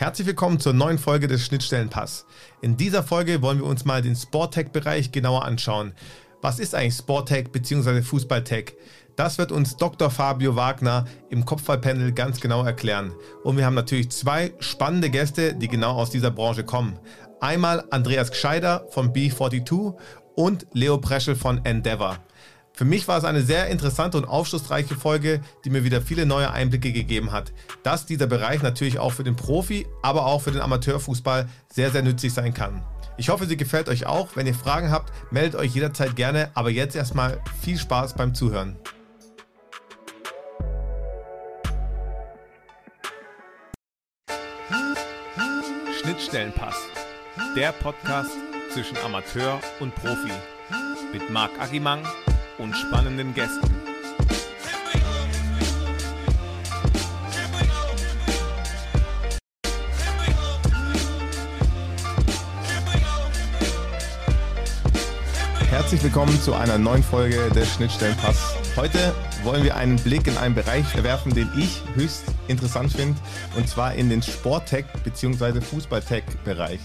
Herzlich willkommen zur neuen Folge des Schnittstellenpass. In dieser Folge wollen wir uns mal den Sporttech-Bereich genauer anschauen. Was ist eigentlich Sporttech bzw. Fußballtech? Das wird uns Dr. Fabio Wagner im Kopfballpanel ganz genau erklären. Und wir haben natürlich zwei spannende Gäste, die genau aus dieser Branche kommen. Einmal Andreas Gscheider von B42 und Leo Preschel von Endeavor. Für mich war es eine sehr interessante und aufschlussreiche Folge, die mir wieder viele neue Einblicke gegeben hat, dass dieser Bereich natürlich auch für den Profi, aber auch für den Amateurfußball sehr, sehr nützlich sein kann. Ich hoffe, sie gefällt euch auch. Wenn ihr Fragen habt, meldet euch jederzeit gerne. Aber jetzt erstmal viel Spaß beim Zuhören. Schnittstellenpass. Der Podcast zwischen Amateur und Profi. Mit Marc Agimang und spannenden Gästen. Herzlich willkommen zu einer neuen Folge des Schnittstellenpass. Heute wollen wir einen Blick in einen Bereich werfen, den ich höchst interessant finde, und zwar in den Sporttech- bzw. Fußballtech-Bereich.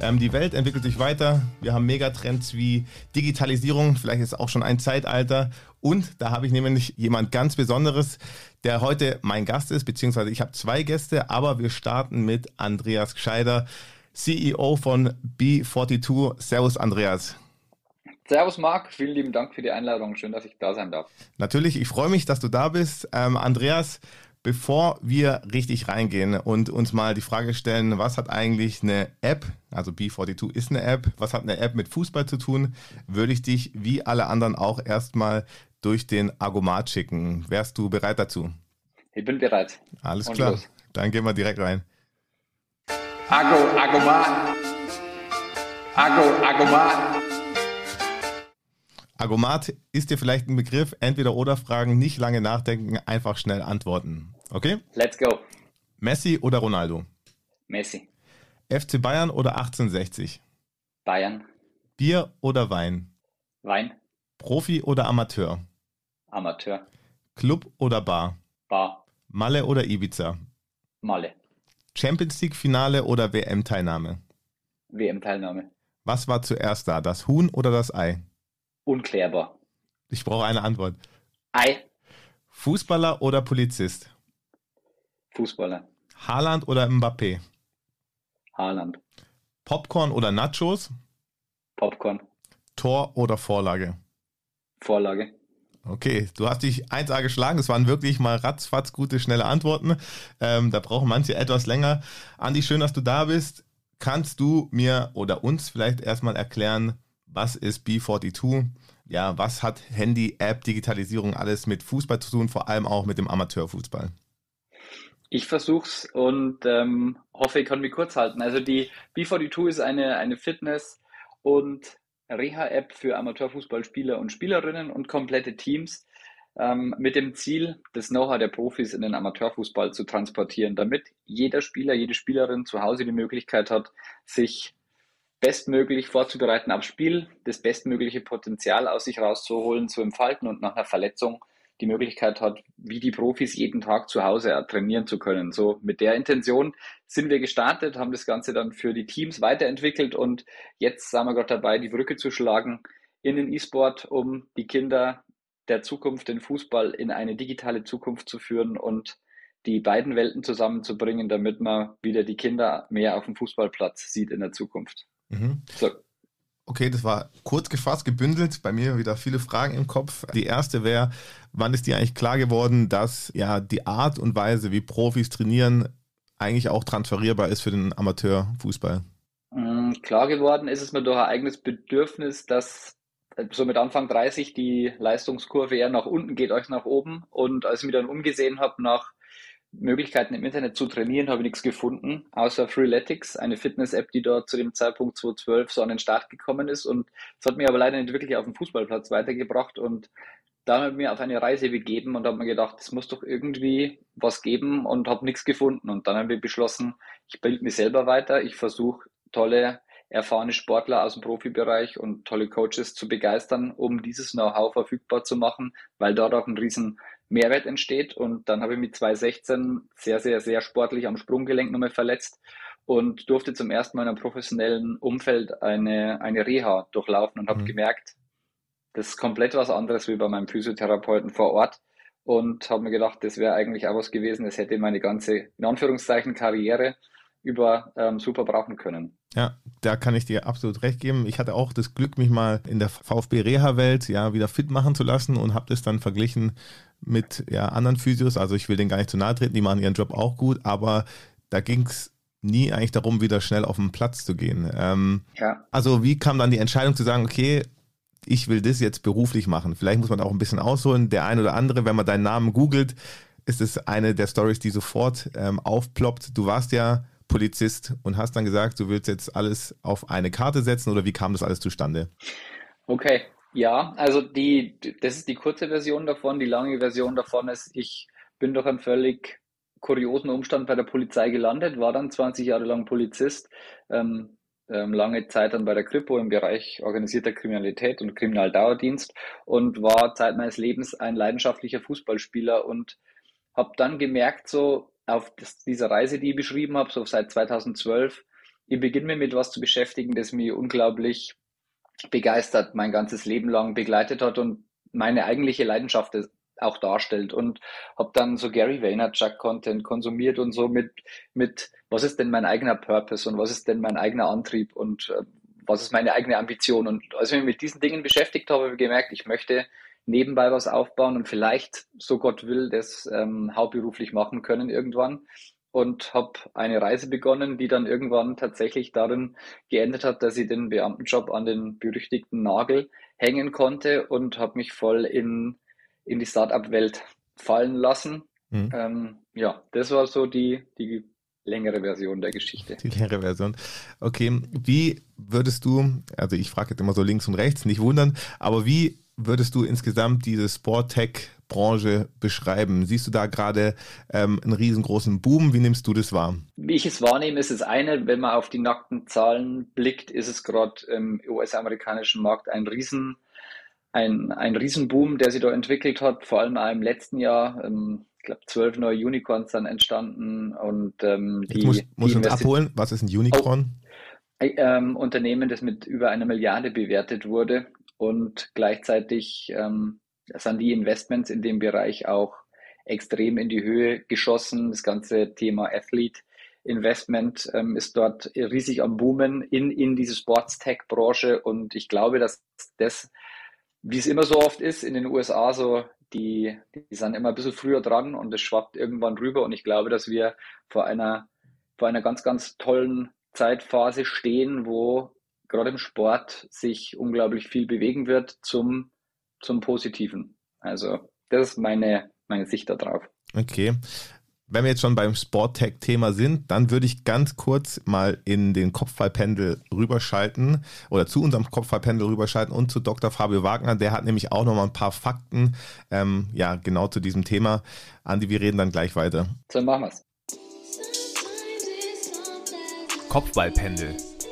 Ähm, die Welt entwickelt sich weiter. Wir haben Megatrends wie Digitalisierung, vielleicht ist auch schon ein Zeitalter. Und da habe ich nämlich jemand ganz Besonderes, der heute mein Gast ist, beziehungsweise ich habe zwei Gäste, aber wir starten mit Andreas Gscheider, CEO von B42. Servus, Andreas. Servus Marc, vielen lieben Dank für die Einladung. Schön, dass ich da sein darf. Natürlich, ich freue mich, dass du da bist. Ähm, Andreas, Bevor wir richtig reingehen und uns mal die Frage stellen, was hat eigentlich eine App, also B42 ist eine App, was hat eine App mit Fußball zu tun, würde ich dich wie alle anderen auch erstmal durch den Argomat schicken. Wärst du bereit dazu? Ich bin bereit. Alles und klar. Los. Dann gehen wir direkt rein. Argo, Argomat. Argo, Argomat. Argomat ist dir vielleicht ein Begriff, entweder oder Fragen, nicht lange nachdenken, einfach schnell antworten. Okay? Let's go. Messi oder Ronaldo? Messi. FC Bayern oder 1860? Bayern. Bier oder Wein? Wein. Profi oder Amateur? Amateur. Club oder Bar? Bar. Malle oder Ibiza? Malle. Champions League Finale oder WM-Teilnahme? WM-Teilnahme. Was war zuerst da, das Huhn oder das Ei? Unklärbar. Ich brauche eine Antwort. Ei. Fußballer oder Polizist? Fußballer. Haaland oder Mbappé? Haaland. Popcorn oder Nachos? Popcorn. Tor oder Vorlage? Vorlage. Okay, du hast dich 1A geschlagen. Es waren wirklich mal ratzfatz gute, schnelle Antworten. Ähm, da brauchen manche etwas länger. Andi, schön, dass du da bist. Kannst du mir oder uns vielleicht erstmal erklären, was ist B42? Ja, was hat Handy, App, Digitalisierung alles mit Fußball zu tun, vor allem auch mit dem Amateurfußball? Ich versuch's und ähm, hoffe, ich kann mich kurz halten. Also die B42 ist eine, eine Fitness- und Reha-App für Amateurfußballspieler und Spielerinnen und komplette Teams ähm, mit dem Ziel, das Know-how der Profis in den Amateurfußball zu transportieren, damit jeder Spieler, jede Spielerin zu Hause die Möglichkeit hat, sich bestmöglich vorzubereiten aufs Spiel, das bestmögliche Potenzial aus sich rauszuholen, zu entfalten und nach einer Verletzung die Möglichkeit hat, wie die Profis jeden Tag zu Hause trainieren zu können. So mit der Intention sind wir gestartet, haben das Ganze dann für die Teams weiterentwickelt und jetzt sind wir gerade dabei, die Brücke zu schlagen in den E-Sport, um die Kinder der Zukunft, den Fußball in eine digitale Zukunft zu führen und die beiden Welten zusammenzubringen, damit man wieder die Kinder mehr auf dem Fußballplatz sieht in der Zukunft. Mhm. So, Okay, das war kurz gefasst, gebündelt. Bei mir wieder viele Fragen im Kopf. Die erste wäre, wann ist dir eigentlich klar geworden, dass ja die Art und Weise, wie Profis trainieren, eigentlich auch transferierbar ist für den Amateurfußball? Mm, klar geworden ist es mir durch ein eigenes Bedürfnis, dass äh, so mit Anfang 30 die Leistungskurve eher nach unten geht als nach oben. Und als ich mich dann umgesehen habe nach Möglichkeiten im Internet zu trainieren, habe ich nichts gefunden, außer Freeletics, eine Fitness-App, die dort zu dem Zeitpunkt 2012 so an den Start gekommen ist. Und es hat mir aber leider nicht wirklich auf dem Fußballplatz weitergebracht. Und da habe ich mir auf eine Reise begeben und habe mir gedacht, es muss doch irgendwie was geben und habe nichts gefunden. Und dann habe ich beschlossen, ich bilde mich selber weiter. Ich versuche tolle, erfahrene Sportler aus dem Profibereich und tolle Coaches zu begeistern, um dieses Know-how verfügbar zu machen, weil dort auch ein riesen Mehrwert entsteht. Und dann habe ich mit 2016 sehr, sehr, sehr sportlich am Sprunggelenk nochmal verletzt und durfte zum ersten Mal in einem professionellen Umfeld eine, eine Reha durchlaufen und habe mhm. gemerkt, das ist komplett was anderes wie bei meinem Physiotherapeuten vor Ort und habe mir gedacht, das wäre eigentlich auch was gewesen, das hätte meine ganze, in Anführungszeichen, Karriere über ähm, super brauchen können. Ja, da kann ich dir absolut recht geben. Ich hatte auch das Glück, mich mal in der VfB-Reha-Welt ja wieder fit machen zu lassen und habe das dann verglichen mit ja, anderen Physios. Also ich will denen gar nicht zu nahe treten, die machen ihren Job auch gut, aber da ging es nie eigentlich darum, wieder schnell auf den Platz zu gehen. Ähm, ja. Also wie kam dann die Entscheidung zu sagen, okay, ich will das jetzt beruflich machen? Vielleicht muss man auch ein bisschen ausholen. Der ein oder andere, wenn man deinen Namen googelt, ist es eine der Stories, die sofort ähm, aufploppt. Du warst ja Polizist und hast dann gesagt, du willst jetzt alles auf eine Karte setzen oder wie kam das alles zustande? Okay, ja, also die, das ist die kurze Version davon. Die lange Version davon ist, ich bin durch einen völlig kuriosen Umstand bei der Polizei gelandet, war dann 20 Jahre lang Polizist, ähm, ähm, lange Zeit dann bei der Kripo im Bereich organisierter Kriminalität und Kriminaldauerdienst und war Zeit meines Lebens ein leidenschaftlicher Fußballspieler und habe dann gemerkt, so auf das, dieser Reise, die ich beschrieben habe, so seit 2012, ich beginne mich mit was zu beschäftigen, das mich unglaublich begeistert, mein ganzes Leben lang begleitet hat und meine eigentliche Leidenschaft auch darstellt. Und habe dann so Gary Vaynerchuk Content konsumiert und so mit mit was ist denn mein eigener Purpose und was ist denn mein eigener Antrieb und äh, was ist meine eigene Ambition? Und als ich mich mit diesen Dingen beschäftigt habe, habe ich gemerkt, ich möchte nebenbei was aufbauen und vielleicht, so Gott will, das ähm, hauptberuflich machen können irgendwann. Und habe eine Reise begonnen, die dann irgendwann tatsächlich darin geendet hat, dass ich den Beamtenjob an den berüchtigten Nagel hängen konnte und habe mich voll in, in die Startup-Welt fallen lassen. Mhm. Ähm, ja, das war so die, die längere Version der Geschichte. Die längere Version. Okay, wie würdest du, also ich frage jetzt immer so links und rechts, nicht wundern, aber wie würdest du insgesamt diese Sport-Tech-Branche beschreiben? Siehst du da gerade ähm, einen riesengroßen Boom? Wie nimmst du das wahr? Wie ich es wahrnehme, ist es eine, wenn man auf die nackten Zahlen blickt, ist es gerade im US-amerikanischen Markt ein Riesen, ein, ein Riesenboom, der sich da entwickelt hat, vor allem auch im letzten Jahr. Ähm, ich glaube, zwölf neue Unicorns dann entstanden und ähm, die. Muss, muss die uns abholen, was ist ein Unicorn? Oh, ähm, Unternehmen, das mit über einer Milliarde bewertet wurde und gleichzeitig ähm, sind die Investments in dem Bereich auch extrem in die Höhe geschossen. Das ganze Thema Athlete Investment ähm, ist dort riesig am Boomen in, in diese Sports-Tech-Branche und ich glaube, dass das, wie es immer so oft ist in den USA, so die, die sind immer ein bisschen früher dran und es schwappt irgendwann rüber und ich glaube, dass wir vor einer, vor einer ganz, ganz tollen Zeitphase stehen, wo gerade im Sport sich unglaublich viel bewegen wird zum, zum Positiven. Also das ist meine, meine Sicht darauf. Okay. Wenn wir jetzt schon beim Sporttech-Thema sind, dann würde ich ganz kurz mal in den Kopfballpendel rüberschalten oder zu unserem Kopfballpendel rüberschalten und zu Dr. Fabio Wagner. Der hat nämlich auch noch mal ein paar Fakten, ähm, ja, genau zu diesem Thema. Andi, wir reden dann gleich weiter. So machen wir es.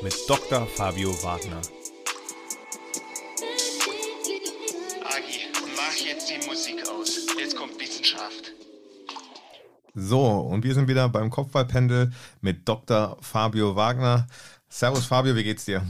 Mit Dr. Fabio Wagner. Agi, mach jetzt die Musik aus. Jetzt kommt Wissenschaft. So, und wir sind wieder beim Kopfballpendel mit Dr. Fabio Wagner. Servus Fabio, wie geht's dir?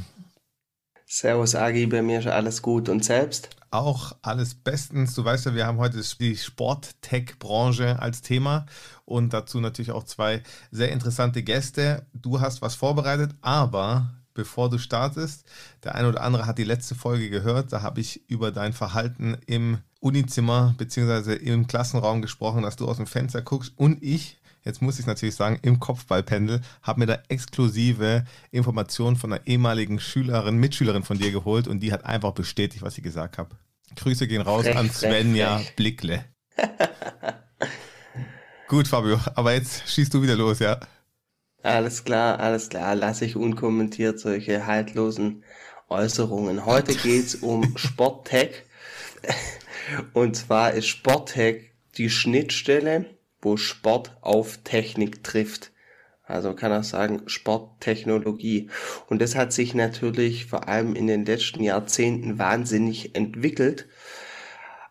Servus Agi, bei mir ist alles gut und selbst? Auch alles bestens. Du weißt ja, wir haben heute die Sport-Tech-Branche als Thema und dazu natürlich auch zwei sehr interessante Gäste. Du hast was vorbereitet, aber bevor du startest, der eine oder andere hat die letzte Folge gehört. Da habe ich über dein Verhalten im Unizimmer bzw. im Klassenraum gesprochen, dass du aus dem Fenster guckst und ich jetzt muss ich natürlich sagen, im Kopfballpendel, habe mir da exklusive Informationen von einer ehemaligen Schülerin, Mitschülerin von dir geholt und die hat einfach bestätigt, was ich gesagt habe. Grüße gehen raus frech, an Svenja frech. Blickle. Gut, Fabio, aber jetzt schießt du wieder los, ja? Alles klar, alles klar. Lasse ich unkommentiert solche haltlosen Äußerungen. Heute geht es um Sporttech. Und zwar ist Sporttech die Schnittstelle wo Sport auf Technik trifft. Also man kann auch sagen Sporttechnologie. Und das hat sich natürlich vor allem in den letzten Jahrzehnten wahnsinnig entwickelt.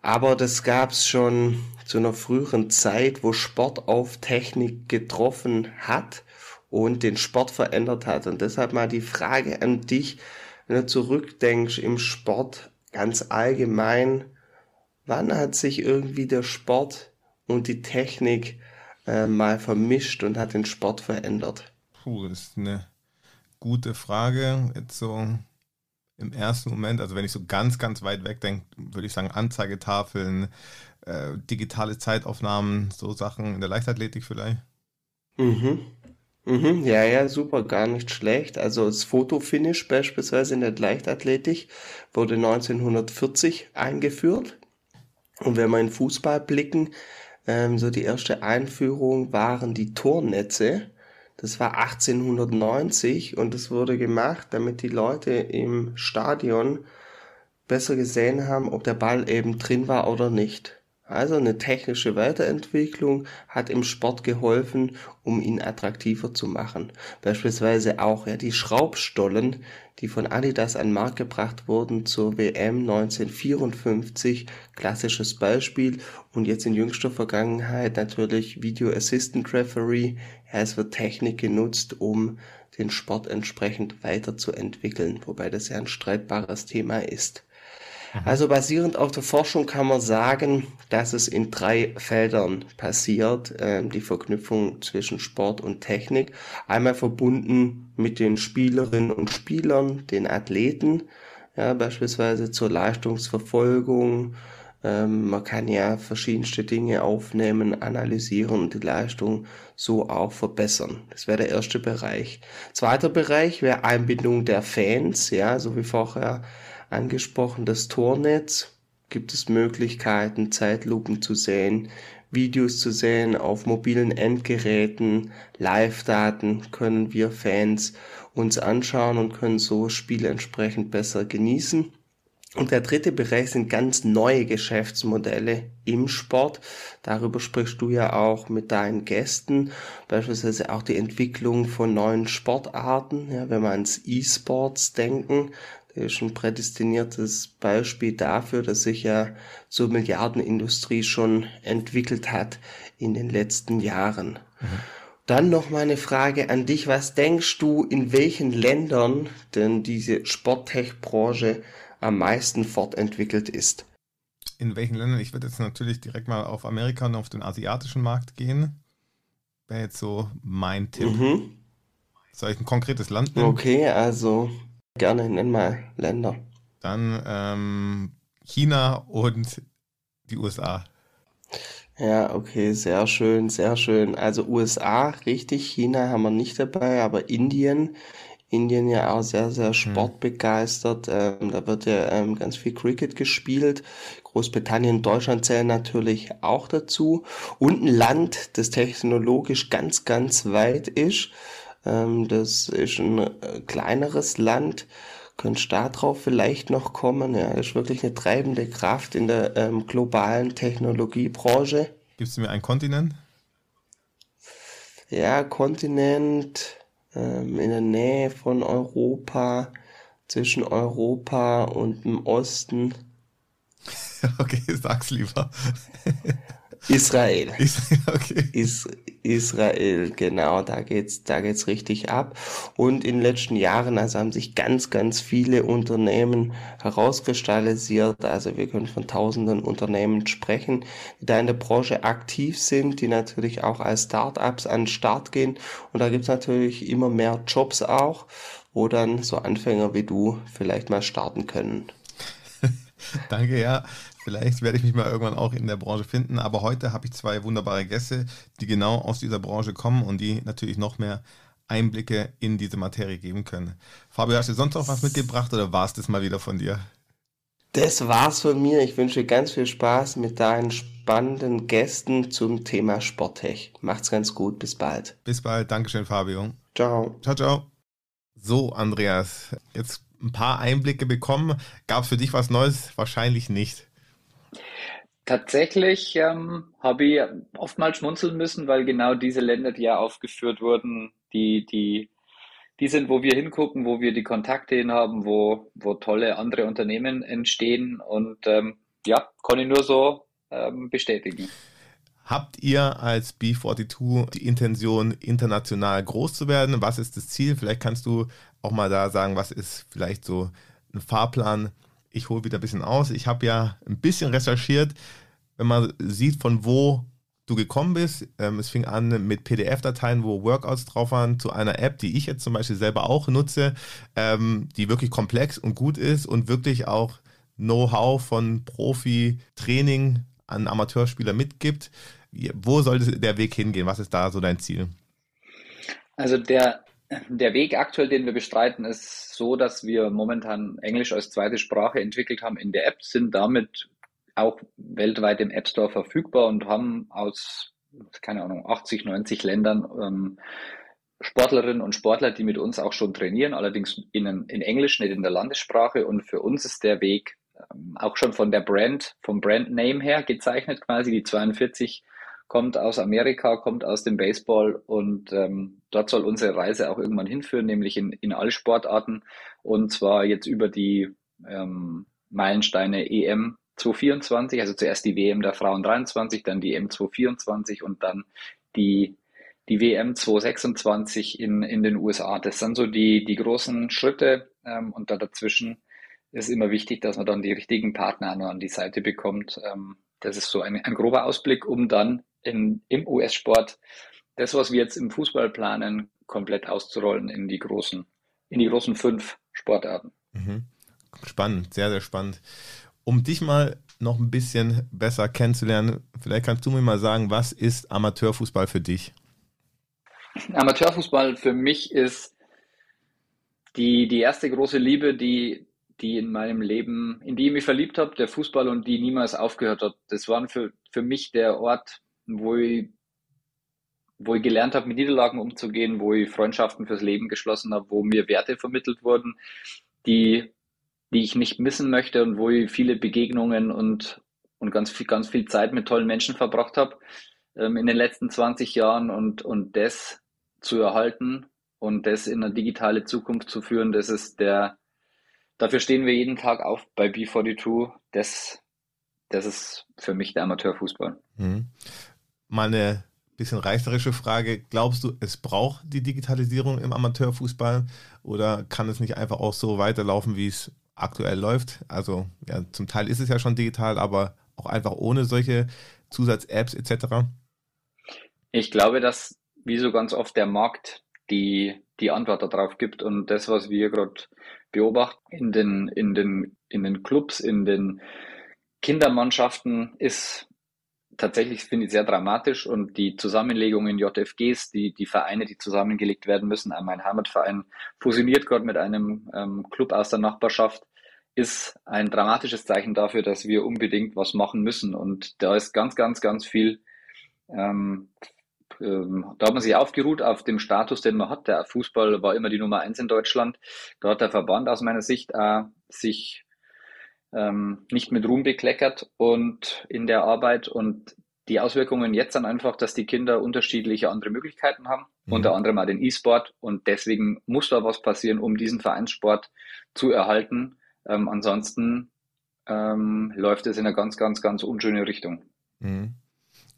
Aber das gab es schon zu einer früheren Zeit, wo Sport auf Technik getroffen hat und den Sport verändert hat. Und deshalb mal die Frage an dich, wenn du zurückdenkst im Sport ganz allgemein, wann hat sich irgendwie der Sport und die Technik äh, mal vermischt und hat den Sport verändert? Puh, das ist eine gute Frage. Jetzt so im ersten Moment, also wenn ich so ganz, ganz weit weg denke, würde ich sagen Anzeigetafeln, äh, digitale Zeitaufnahmen, so Sachen in der Leichtathletik vielleicht. Mhm. Mhm, ja, ja, super, gar nicht schlecht. Also das Fotofinish beispielsweise in der Leichtathletik wurde 1940 eingeführt. Und wenn wir in Fußball blicken, ähm, so die erste Einführung waren die Tornetze. Das war 1890 und das wurde gemacht, damit die Leute im Stadion besser gesehen haben, ob der Ball eben drin war oder nicht. Also eine technische Weiterentwicklung hat im Sport geholfen, um ihn attraktiver zu machen. Beispielsweise auch ja die Schraubstollen, die von Adidas an Markt gebracht wurden zur WM 1954, klassisches Beispiel. Und jetzt in jüngster Vergangenheit natürlich Video Assistant Referee. Es wird Technik genutzt, um den Sport entsprechend weiterzuentwickeln, wobei das ja ein streitbares Thema ist. Mhm. Also basierend auf der Forschung kann man sagen, dass es in drei Feldern passiert, äh, die Verknüpfung zwischen Sport und Technik. Einmal verbunden mit den Spielerinnen und Spielern, den Athleten, ja, beispielsweise zur Leistungsverfolgung. Ähm, man kann ja verschiedenste Dinge aufnehmen, analysieren und die Leistung so auch verbessern. Das wäre der erste Bereich. Zweiter Bereich wäre Einbindung der Fans, ja, so wie vorher angesprochen, das Tornetz gibt es Möglichkeiten, Zeitlupen zu sehen, Videos zu sehen auf mobilen Endgeräten, Live-Daten können wir Fans uns anschauen und können so Spiele entsprechend besser genießen. Und der dritte Bereich sind ganz neue Geschäftsmodelle im Sport. Darüber sprichst du ja auch mit deinen Gästen. Beispielsweise auch die Entwicklung von neuen Sportarten. Ja, wenn wir ans E-Sports denken, ist ein prädestiniertes Beispiel dafür, dass sich ja so Milliardenindustrie schon entwickelt hat in den letzten Jahren. Mhm. Dann noch mal eine Frage an dich. Was denkst du, in welchen Ländern denn diese Sporttech-Branche am meisten fortentwickelt ist? In welchen Ländern? Ich würde jetzt natürlich direkt mal auf Amerika und auf den asiatischen Markt gehen. Wäre jetzt so mein Tipp. Mhm. Soll ich ein konkretes Land nehmen? Okay, also Gerne, nenn mal Länder. Dann ähm, China und die USA. Ja, okay, sehr schön, sehr schön. Also USA, richtig, China haben wir nicht dabei, aber Indien, Indien ja auch sehr, sehr hm. sportbegeistert. Ähm, da wird ja ähm, ganz viel Cricket gespielt. Großbritannien, Deutschland zählen natürlich auch dazu. Und ein Land, das technologisch ganz, ganz weit ist. Ähm, das ist ein äh, kleineres Land. Könntest da drauf vielleicht noch kommen? Ja, das ist wirklich eine treibende Kraft in der ähm, globalen Technologiebranche. Gibst du mir einen Kontinent? Ja, Kontinent ähm, in der Nähe von Europa, zwischen Europa und dem Osten. okay, sag's lieber. Israel. Israel, okay. Is Israel, genau, da geht's, da geht's richtig ab. Und in den letzten Jahren, also haben sich ganz, ganz viele Unternehmen herauskristallisiert. Also wir können von tausenden Unternehmen sprechen, die da in der Branche aktiv sind, die natürlich auch als Startups an den Start gehen. Und da gibt's natürlich immer mehr Jobs auch, wo dann so Anfänger wie du vielleicht mal starten können. Danke, ja. Vielleicht werde ich mich mal irgendwann auch in der Branche finden. Aber heute habe ich zwei wunderbare Gäste, die genau aus dieser Branche kommen und die natürlich noch mehr Einblicke in diese Materie geben können. Fabio, hast du sonst noch was mitgebracht oder war es das mal wieder von dir? Das war's von mir. Ich wünsche ganz viel Spaß mit deinen spannenden Gästen zum Thema Sporttech. Macht's ganz gut. Bis bald. Bis bald. Dankeschön, Fabio. Ciao. Ciao, ciao. So, Andreas, jetzt ein paar Einblicke bekommen. Gab es für dich was Neues? Wahrscheinlich nicht. Tatsächlich ähm, habe ich oftmals schmunzeln müssen, weil genau diese Länder, die ja aufgeführt wurden, die, die, die sind, wo wir hingucken, wo wir die Kontakte hin haben, wo, wo tolle andere Unternehmen entstehen. Und ähm, ja, kann ich nur so ähm, bestätigen. Habt ihr als B42 die Intention, international groß zu werden? Was ist das Ziel? Vielleicht kannst du auch mal da sagen, was ist vielleicht so ein Fahrplan? Ich hole wieder ein bisschen aus. Ich habe ja ein bisschen recherchiert, wenn man sieht, von wo du gekommen bist. Ähm, es fing an mit PDF-Dateien, wo Workouts drauf waren, zu einer App, die ich jetzt zum Beispiel selber auch nutze, ähm, die wirklich komplex und gut ist und wirklich auch Know-how von Profi-Training an Amateurspieler mitgibt. Wo sollte der Weg hingehen? Was ist da so dein Ziel? Also der, der Weg aktuell, den wir bestreiten, ist so, dass wir momentan Englisch als zweite Sprache entwickelt haben in der App, sind damit auch weltweit im App Store verfügbar und haben aus, keine Ahnung, 80, 90 Ländern ähm, Sportlerinnen und Sportler, die mit uns auch schon trainieren, allerdings in, in Englisch, nicht in der Landessprache. Und für uns ist der Weg ähm, auch schon von der Brand, vom Brand Name her gezeichnet quasi. Die 42 kommt aus Amerika, kommt aus dem Baseball und ähm, dort soll unsere Reise auch irgendwann hinführen, nämlich in, in alle Sportarten und zwar jetzt über die ähm, Meilensteine EM 224, also zuerst die WM der Frauen 23, dann die EM 224 und dann die, die WM 226 in, in den USA. Das sind so die, die großen Schritte ähm, und da dazwischen ist immer wichtig, dass man dann die richtigen Partner an die Seite bekommt. Ähm, das ist so ein, ein grober Ausblick, um dann in, im US-Sport das, was wir jetzt im Fußball planen, komplett auszurollen in die großen, in die großen fünf Sportarten. Mhm. Spannend, sehr, sehr spannend. Um dich mal noch ein bisschen besser kennenzulernen, vielleicht kannst du mir mal sagen, was ist Amateurfußball für dich? Amateurfußball für mich ist die, die erste große Liebe, die, die in meinem Leben, in die ich mich verliebt habe, der Fußball und die niemals aufgehört hat. Das war für, für mich der Ort, wo ich, wo ich gelernt habe, mit Niederlagen umzugehen, wo ich Freundschaften fürs Leben geschlossen habe, wo mir Werte vermittelt wurden, die, die ich nicht missen möchte und wo ich viele Begegnungen und, und ganz viel, ganz viel Zeit mit tollen Menschen verbracht habe ähm, in den letzten 20 Jahren und, und das zu erhalten und das in eine digitale Zukunft zu führen, das ist der, dafür stehen wir jeden Tag auf bei B42. Das, das ist für mich der Amateurfußball. Mhm mal eine bisschen reißerische Frage. Glaubst du, es braucht die Digitalisierung im Amateurfußball oder kann es nicht einfach auch so weiterlaufen, wie es aktuell läuft? Also ja, zum Teil ist es ja schon digital, aber auch einfach ohne solche Zusatz-Apps etc. Ich glaube, dass wie so ganz oft der Markt die, die Antwort darauf gibt und das, was wir gerade beobachten in den, in, den, in den Clubs, in den Kindermannschaften, ist tatsächlich finde ich sehr dramatisch und die Zusammenlegung in JFGs, die, die Vereine, die zusammengelegt werden müssen, mein Heimatverein fusioniert gerade mit einem ähm, Club aus der Nachbarschaft, ist ein dramatisches Zeichen dafür, dass wir unbedingt was machen müssen. Und da ist ganz, ganz, ganz viel, ähm, ähm, da hat man sich aufgeruht auf dem Status, den man hat. Der Fußball war immer die Nummer eins in Deutschland. Da hat der Verband aus meiner Sicht äh, sich ähm, nicht mit Ruhm bekleckert und in der Arbeit und die Auswirkungen jetzt dann einfach, dass die Kinder unterschiedliche andere Möglichkeiten haben, mhm. unter anderem auch den E-Sport und deswegen muss da was passieren, um diesen Vereinssport zu erhalten. Ähm, ansonsten ähm, läuft es in eine ganz, ganz, ganz unschöne Richtung. Mhm.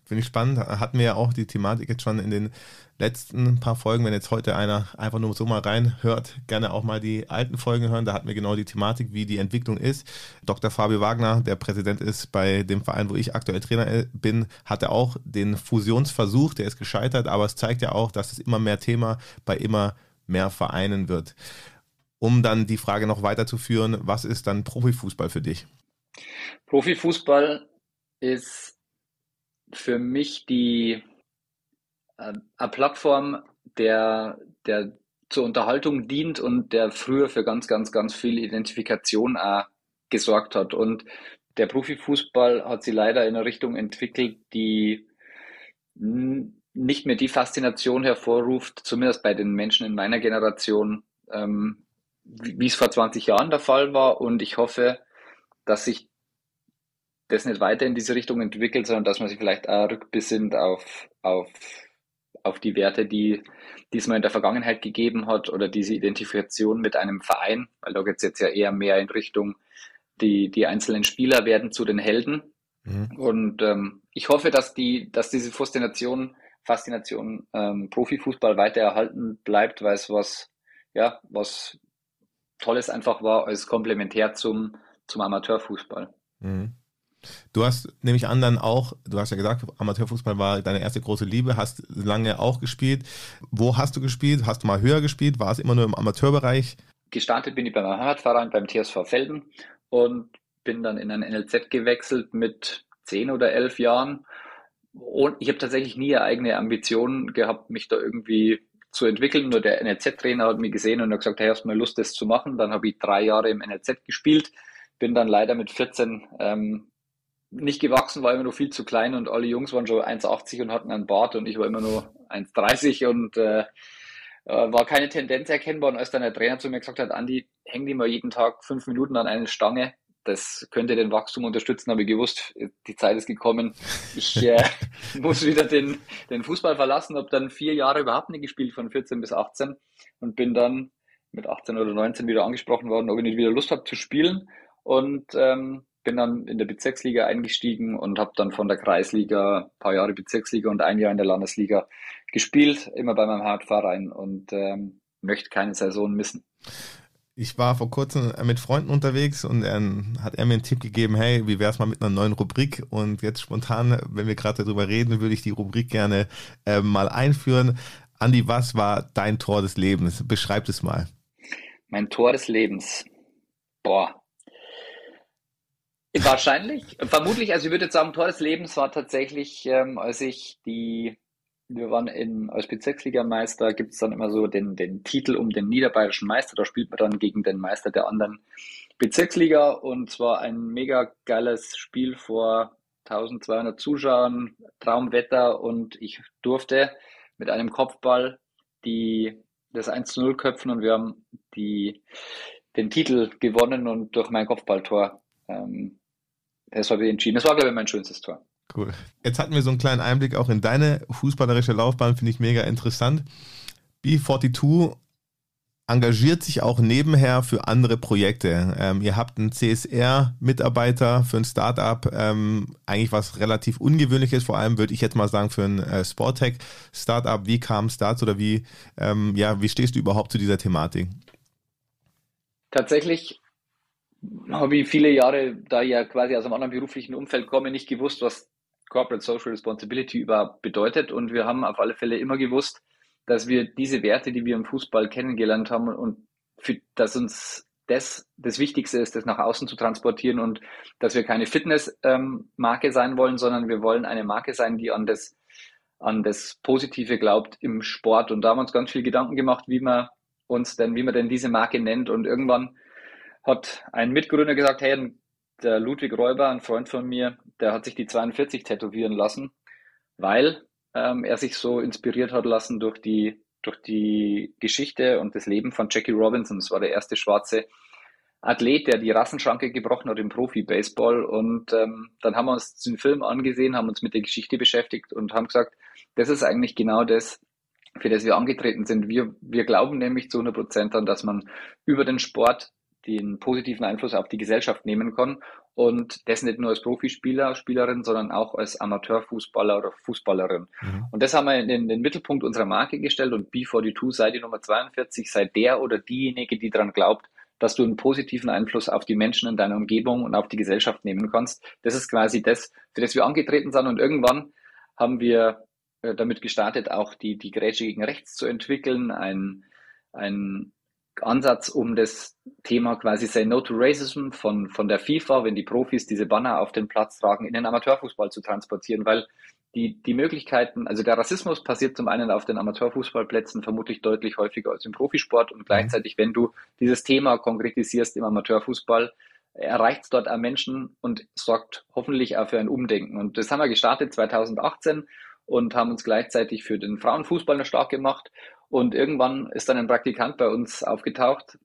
Finde ich spannend. Hatten wir ja auch die Thematik jetzt schon in den letzten paar Folgen. Wenn jetzt heute einer einfach nur so mal reinhört, gerne auch mal die alten Folgen hören. Da hatten wir genau die Thematik, wie die Entwicklung ist. Dr. Fabio Wagner, der Präsident ist bei dem Verein, wo ich aktuell Trainer bin, hatte auch den Fusionsversuch, der ist gescheitert, aber es zeigt ja auch, dass es immer mehr Thema bei immer mehr Vereinen wird. Um dann die Frage noch weiterzuführen, was ist dann Profifußball für dich? Profifußball ist für mich die äh, eine Plattform, der, der zur Unterhaltung dient und der früher für ganz, ganz, ganz viel Identifikation auch gesorgt hat. Und der Profifußball hat sie leider in eine Richtung entwickelt, die nicht mehr die Faszination hervorruft, zumindest bei den Menschen in meiner Generation, ähm, wie, wie es vor 20 Jahren der Fall war. Und ich hoffe, dass sich das nicht weiter in diese Richtung entwickelt, sondern dass man sich vielleicht auch rückbesinnt auf, auf, auf die Werte, die, die es mal in der Vergangenheit gegeben hat oder diese Identifikation mit einem Verein, weil da geht es jetzt ja eher mehr in Richtung die, die einzelnen Spieler werden zu den Helden. Mhm. Und ähm, ich hoffe, dass die, dass diese Faszination, Faszination ähm, Profifußball weiter erhalten bleibt, weil es was, ja, was Tolles einfach war als Komplementär zum, zum Amateurfußball. Mhm. Du hast nämlich an dann auch, du hast ja gesagt, Amateurfußball war deine erste große Liebe, hast lange auch gespielt. Wo hast du gespielt? Hast du mal höher gespielt? War es immer nur im Amateurbereich? Gestartet bin ich beim Heimatverein, beim TSV Felden und bin dann in ein NLZ gewechselt mit zehn oder elf Jahren. Und ich habe tatsächlich nie eigene Ambitionen gehabt, mich da irgendwie zu entwickeln. Nur der NLZ-Trainer hat mich gesehen und hat gesagt, hey, hast du mal Lust, das zu machen? Dann habe ich drei Jahre im NLZ gespielt, bin dann leider mit 14 ähm, nicht gewachsen, war immer nur viel zu klein und alle Jungs waren schon 1,80 und hatten einen Bart und ich war immer nur 1,30 und äh, äh, war keine Tendenz erkennbar. Und als dann der Trainer zu mir gesagt hat, Andi, häng die mal jeden Tag fünf Minuten an eine Stange, das könnte den Wachstum unterstützen, habe ich gewusst, die Zeit ist gekommen. Ich äh, muss wieder den, den Fußball verlassen, habe dann vier Jahre überhaupt nicht gespielt, von 14 bis 18 und bin dann mit 18 oder 19 wieder angesprochen worden, ob ich nicht wieder Lust habe zu spielen. Und ähm, bin dann in der Bezirksliga eingestiegen und habe dann von der Kreisliga ein paar Jahre Bezirksliga und ein Jahr in der Landesliga gespielt, immer bei meinem Hauptverein und ähm, möchte keine Saison missen. Ich war vor kurzem mit Freunden unterwegs und dann hat er mir einen Tipp gegeben, hey, wie wäre es mal mit einer neuen Rubrik? Und jetzt spontan, wenn wir gerade darüber reden, würde ich die Rubrik gerne äh, mal einführen. Andi, was war dein Tor des Lebens? Beschreib es mal. Mein Tor des Lebens. Boah, Wahrscheinlich, vermutlich, also ich würde jetzt sagen, Tor des Lebens war tatsächlich, ähm, als ich die, wir waren in, als Bezirksligameister, gibt es dann immer so den, den Titel um den niederbayerischen Meister, da spielt man dann gegen den Meister der anderen Bezirksliga. Und zwar ein mega geiles Spiel vor 1200 Zuschauern, Traumwetter. Und ich durfte mit einem Kopfball die, das 1 zu 0 köpfen. Und wir haben die, den Titel gewonnen und durch mein Kopfballtor ähm, das habe ich entschieden. Das war, glaube ich, mein schönstes Tor. Cool. Jetzt hatten wir so einen kleinen Einblick auch in deine fußballerische Laufbahn, finde ich mega interessant. B42 engagiert sich auch nebenher für andere Projekte. Ähm, ihr habt einen CSR-Mitarbeiter für ein Startup, ähm, eigentlich was relativ ungewöhnliches, vor allem würde ich jetzt mal sagen für ein äh, Sporttech-Startup. Wie kam es dazu oder wie, ähm, ja, wie stehst du überhaupt zu dieser Thematik? Tatsächlich habe ich viele Jahre, da ich ja quasi aus einem anderen beruflichen Umfeld komme, nicht gewusst, was Corporate Social Responsibility überhaupt bedeutet. Und wir haben auf alle Fälle immer gewusst, dass wir diese Werte, die wir im Fußball kennengelernt haben und für, dass uns das das Wichtigste ist, das nach außen zu transportieren und dass wir keine Fitness-Marke ähm, sein wollen, sondern wir wollen eine Marke sein, die an das, an das Positive glaubt im Sport. Und da haben wir uns ganz viel Gedanken gemacht, wie man uns denn, wie man denn diese Marke nennt. Und irgendwann hat ein Mitgründer gesagt, hey, der Ludwig Räuber, ein Freund von mir, der hat sich die 42 tätowieren lassen, weil ähm, er sich so inspiriert hat lassen durch die, durch die Geschichte und das Leben von Jackie Robinson. Das war der erste schwarze Athlet, der die Rassenschranke gebrochen hat im Profi-Baseball. Und ähm, dann haben wir uns den Film angesehen, haben uns mit der Geschichte beschäftigt und haben gesagt, das ist eigentlich genau das, für das wir angetreten sind. Wir, wir glauben nämlich zu 100 Prozent an, dass man über den Sport den positiven Einfluss auf die Gesellschaft nehmen kann. Und das nicht nur als Profispieler, Spielerin, sondern auch als Amateurfußballer oder Fußballerin. Mhm. Und das haben wir in den, in den, Mittelpunkt unserer Marke gestellt und B42 sei die Nummer 42, sei der oder diejenige, die daran glaubt, dass du einen positiven Einfluss auf die Menschen in deiner Umgebung und auf die Gesellschaft nehmen kannst. Das ist quasi das, für das wir angetreten sind. Und irgendwann haben wir äh, damit gestartet, auch die, die Grätsche gegen rechts zu entwickeln, ein, ein Ansatz, um das Thema quasi Say No to Racism von, von der FIFA, wenn die Profis diese Banner auf den Platz tragen, in den Amateurfußball zu transportieren, weil die, die Möglichkeiten, also der Rassismus passiert zum einen auf den Amateurfußballplätzen vermutlich deutlich häufiger als im Profisport. Und gleichzeitig, wenn du dieses Thema konkretisierst im Amateurfußball, erreicht es dort auch Menschen und sorgt hoffentlich auch für ein Umdenken. Und das haben wir gestartet 2018 und haben uns gleichzeitig für den Frauenfußball noch stark gemacht und irgendwann ist dann ein Praktikant bei uns aufgetaucht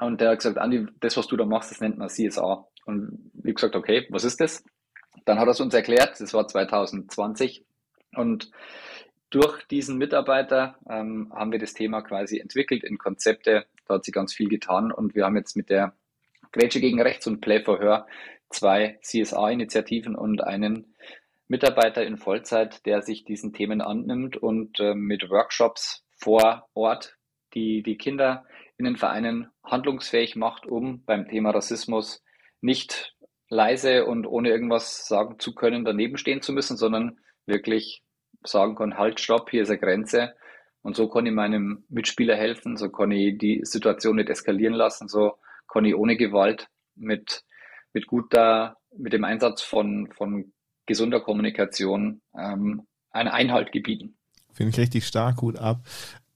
und der hat gesagt, Andi, das, was du da machst, das nennt man CSA. Und ich gesagt, okay, was ist das? Dann hat er es uns erklärt, das war 2020. Und durch diesen Mitarbeiter ähm, haben wir das Thema quasi entwickelt in Konzepte. Da hat sich ganz viel getan und wir haben jetzt mit der Grätsche gegen Rechts und Play for Her, zwei CSA-Initiativen und einen Mitarbeiter in Vollzeit, der sich diesen Themen annimmt und äh, mit Workshops vor Ort die, die Kinder in den Vereinen handlungsfähig macht, um beim Thema Rassismus nicht leise und ohne irgendwas sagen zu können, daneben stehen zu müssen, sondern wirklich sagen kann, halt, stopp, hier ist eine Grenze. Und so kann ich meinem Mitspieler helfen, so kann ich die Situation nicht eskalieren lassen, so kann ich ohne Gewalt mit, mit guter, mit dem Einsatz von, von gesunder Kommunikation ähm, einen Einhalt gebieten. Finde ich richtig stark, gut ab.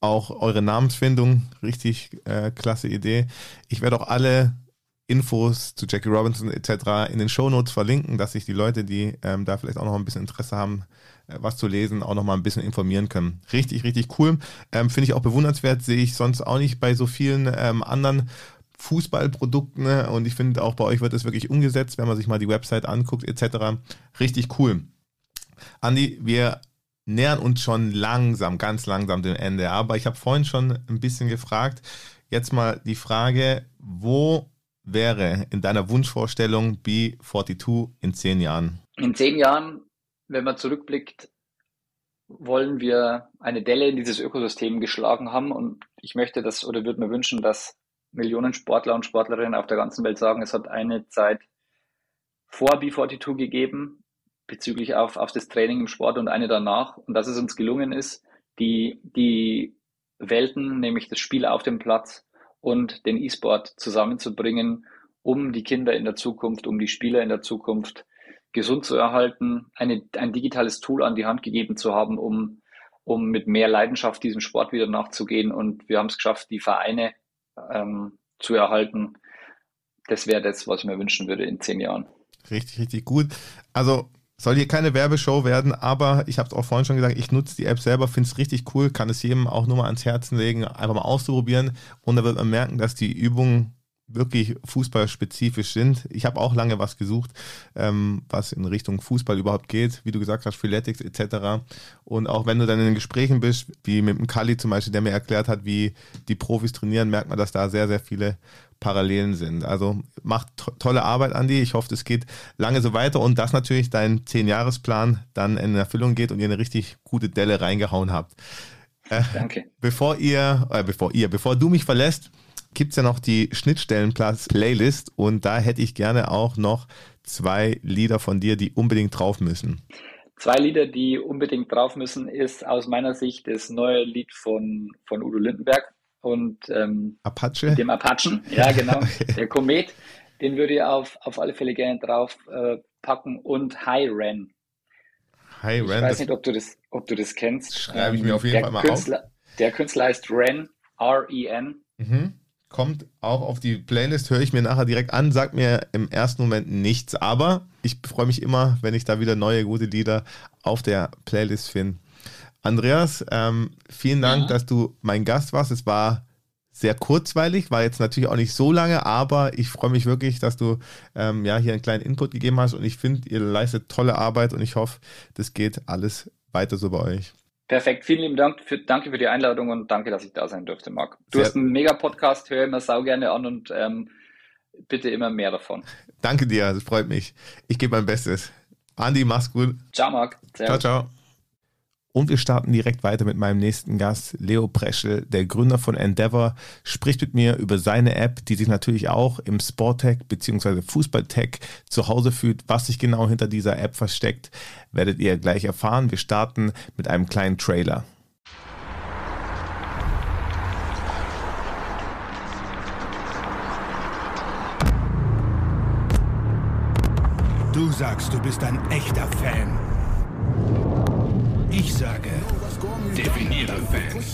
Auch eure Namensfindung, richtig äh, klasse Idee. Ich werde auch alle Infos zu Jackie Robinson etc. in den Show Notes verlinken, dass sich die Leute, die ähm, da vielleicht auch noch ein bisschen Interesse haben, äh, was zu lesen, auch noch mal ein bisschen informieren können. Richtig, richtig cool. Ähm, Finde ich auch bewundernswert, sehe ich sonst auch nicht bei so vielen ähm, anderen Fußballprodukten. Ne? Und ich finde auch bei euch wird es wirklich umgesetzt, wenn man sich mal die Website anguckt etc. Richtig cool. Andi, wir nähern uns schon langsam, ganz langsam dem Ende. Aber ich habe vorhin schon ein bisschen gefragt. Jetzt mal die Frage, wo wäre in deiner Wunschvorstellung B42 in zehn Jahren? In zehn Jahren, wenn man zurückblickt, wollen wir eine Delle in dieses Ökosystem geschlagen haben und ich möchte das oder würde mir wünschen, dass Millionen Sportler und Sportlerinnen auf der ganzen Welt sagen, es hat eine Zeit vor B42 gegeben bezüglich auf, auf das Training im Sport und eine danach und dass es uns gelungen ist, die, die Welten, nämlich das Spiel auf dem Platz und den E-Sport zusammenzubringen, um die Kinder in der Zukunft, um die Spieler in der Zukunft gesund zu erhalten, eine, ein digitales Tool an die Hand gegeben zu haben, um, um mit mehr Leidenschaft diesem Sport wieder nachzugehen. Und wir haben es geschafft, die Vereine ähm, zu erhalten. Das wäre das, was ich mir wünschen würde in zehn Jahren. Richtig, richtig gut. Also soll hier keine Werbeshow werden, aber ich habe es auch vorhin schon gesagt, ich nutze die App selber, finde es richtig cool, kann es jedem auch nur mal ans Herzen legen, einfach mal auszuprobieren. Und da wird man merken, dass die Übungen wirklich fußballspezifisch sind. Ich habe auch lange was gesucht, ähm, was in Richtung Fußball überhaupt geht, wie du gesagt hast, Freeletics etc. Und auch wenn du dann in den Gesprächen bist, wie mit dem Kali zum Beispiel, der mir erklärt hat, wie die Profis trainieren, merkt man, dass da sehr, sehr viele Parallelen sind. Also macht to tolle Arbeit, Andi. Ich hoffe, es geht lange so weiter und dass natürlich dein Zehn-Jahres-Plan dann in Erfüllung geht und ihr eine richtig gute Delle reingehauen habt. Äh, Danke. Bevor ihr, äh, bevor ihr, bevor du mich verlässt, gibt es ja noch die Schnittstellenplatz-Playlist und da hätte ich gerne auch noch zwei Lieder von dir, die unbedingt drauf müssen. Zwei Lieder, die unbedingt drauf müssen, ist aus meiner Sicht das neue Lied von, von Udo Lindenberg und ähm, Apache? dem Apachen. Ja, genau. Der Komet, den würde ich auf, auf alle Fälle gerne drauf äh, packen und High Ren. High Ich Ren, weiß das nicht, ob du das, ob du das kennst. schreibe ich mir auf jeden Fall mal Künstler, Der Künstler heißt Ren, R-E-N. auf. Mhm. Kommt auch auf die Playlist, höre ich mir nachher direkt an, sagt mir im ersten Moment nichts, aber ich freue mich immer, wenn ich da wieder neue gute Lieder auf der Playlist finde. Andreas, ähm, vielen Dank, Ja. dass du mein Gast warst. Es war sehr kurzweilig, war jetzt natürlich auch nicht so lange, aber ich freue mich wirklich, dass du ähm, ja hier einen kleinen Input gegeben hast und ich finde, ihr leistet tolle Arbeit und ich hoffe, das geht alles weiter so bei euch. Perfekt, vielen lieben Dank für, danke für die Einladung und danke, dass ich da sein durfte, Marc. Du Sehr- hast einen mega Podcast, höre immer sau gerne an und ähm, bitte immer mehr davon. Danke dir, das freut mich. Ich gebe mein Bestes. Andi, mach's gut. Ciao, Marc. Ciao, ciao. Und wir starten direkt weiter mit meinem nächsten Gast, Leo Preschel, der Gründer von Endeavor, spricht mit mir über seine App, die sich natürlich auch im Sporttech bzw. Fußballtech zu Hause fühlt. Was sich genau hinter dieser App versteckt, werdet ihr gleich erfahren. Wir starten mit einem kleinen Trailer. Du sagst, du bist ein echter Fan. Ich sage, definiere Fan.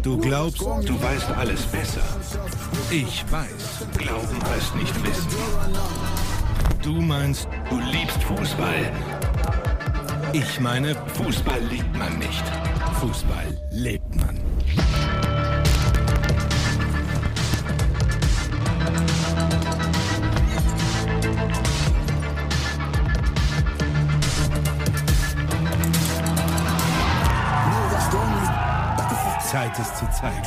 Du glaubst, du weißt alles besser. Ich weiß, glauben heißt nicht wissen. Du meinst, du liebst Fußball. Ich meine, Fußball liebt man nicht. Fußball lebt man. Es zu zeigen.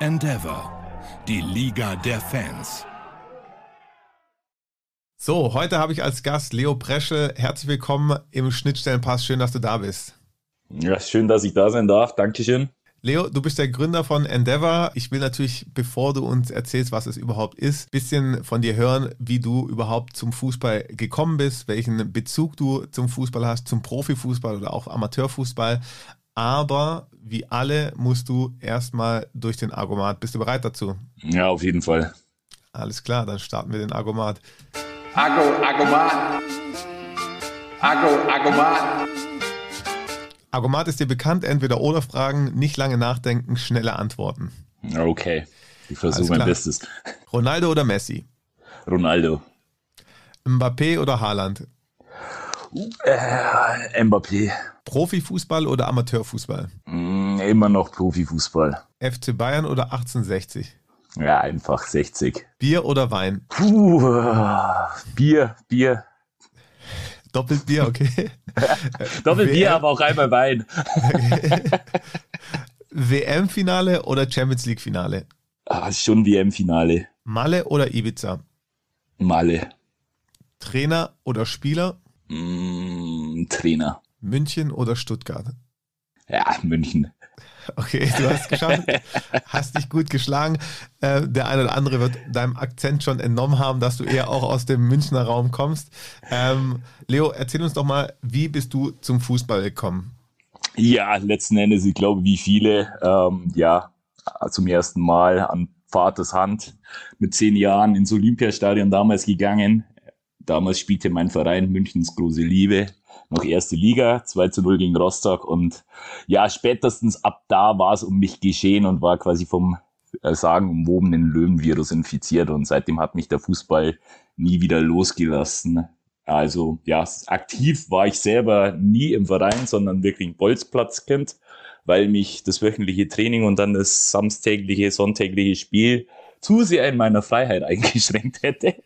Endeavor, die Liga der Fans. So, heute habe ich als Gast Leo Preschel. Herzlich willkommen im Schnittstellenpass. Schön, dass du da bist. Ja, schön, dass ich da sein darf. Dankeschön. Leo, du bist der Gründer von Endeavor. Ich will natürlich, bevor du uns erzählst, was es überhaupt ist, ein bisschen von dir hören, wie du überhaupt zum Fußball gekommen bist, welchen Bezug du zum Fußball hast, zum Profifußball oder auch Amateurfußball. Aber wie alle musst du erstmal durch den Argomat. Bist du bereit dazu? Ja, auf jeden Fall. Alles klar, dann starten wir den Argomat. Argo, Argomat. Argo, Argomat. Argomat ist dir bekannt, entweder oder Fragen, nicht lange nachdenken, schnelle Antworten. Okay, ich versuche mein. Bestes. Ronaldo oder Messi? Ronaldo. Mbappé oder Haaland? Äh, Mbappé. Profifußball oder Amateurfußball? Mm, immer noch Profifußball. FC Bayern oder 1860? Ja, einfach 60. Bier oder Wein? Puh, Bier, Bier. Doppelt Bier, okay. Doppel WM Bier, aber auch einmal Wein. WM-Finale oder Champions League-Finale? Ah, schon WM-Finale. Malle oder Ibiza? Male. Trainer oder Spieler? Mm, Trainer. München oder Stuttgart? Ja, München. Okay, du hast geschafft, hast dich gut geschlagen. Äh, der eine oder andere wird deinem Akzent schon entnommen haben, dass du eher auch aus dem Münchner Raum kommst. Ähm, Leo, erzähl uns doch mal, wie bist du zum Fußball gekommen? Ja, letzten Endes, ich glaube, wie viele, ähm, ja, zum ersten Mal an Vaters Hand mit zehn Jahren ins Olympiastadion damals gegangen. Damals spielte mein Verein Münchens große Liebe noch erste Liga, 2 zu 0 gegen Rostock und ja, spätestens ab da war es um mich geschehen und war quasi vom äh, sagenumwobenen Löwenvirus infiziert und seitdem hat mich der Fußball nie wieder losgelassen. Also ja, aktiv war ich selber nie im Verein, sondern wirklich ein Bolzplatzkind, weil mich das wöchentliche Training und dann das samstägliche, sonntägliche Spiel zu sehr in meiner Freiheit eingeschränkt hätte,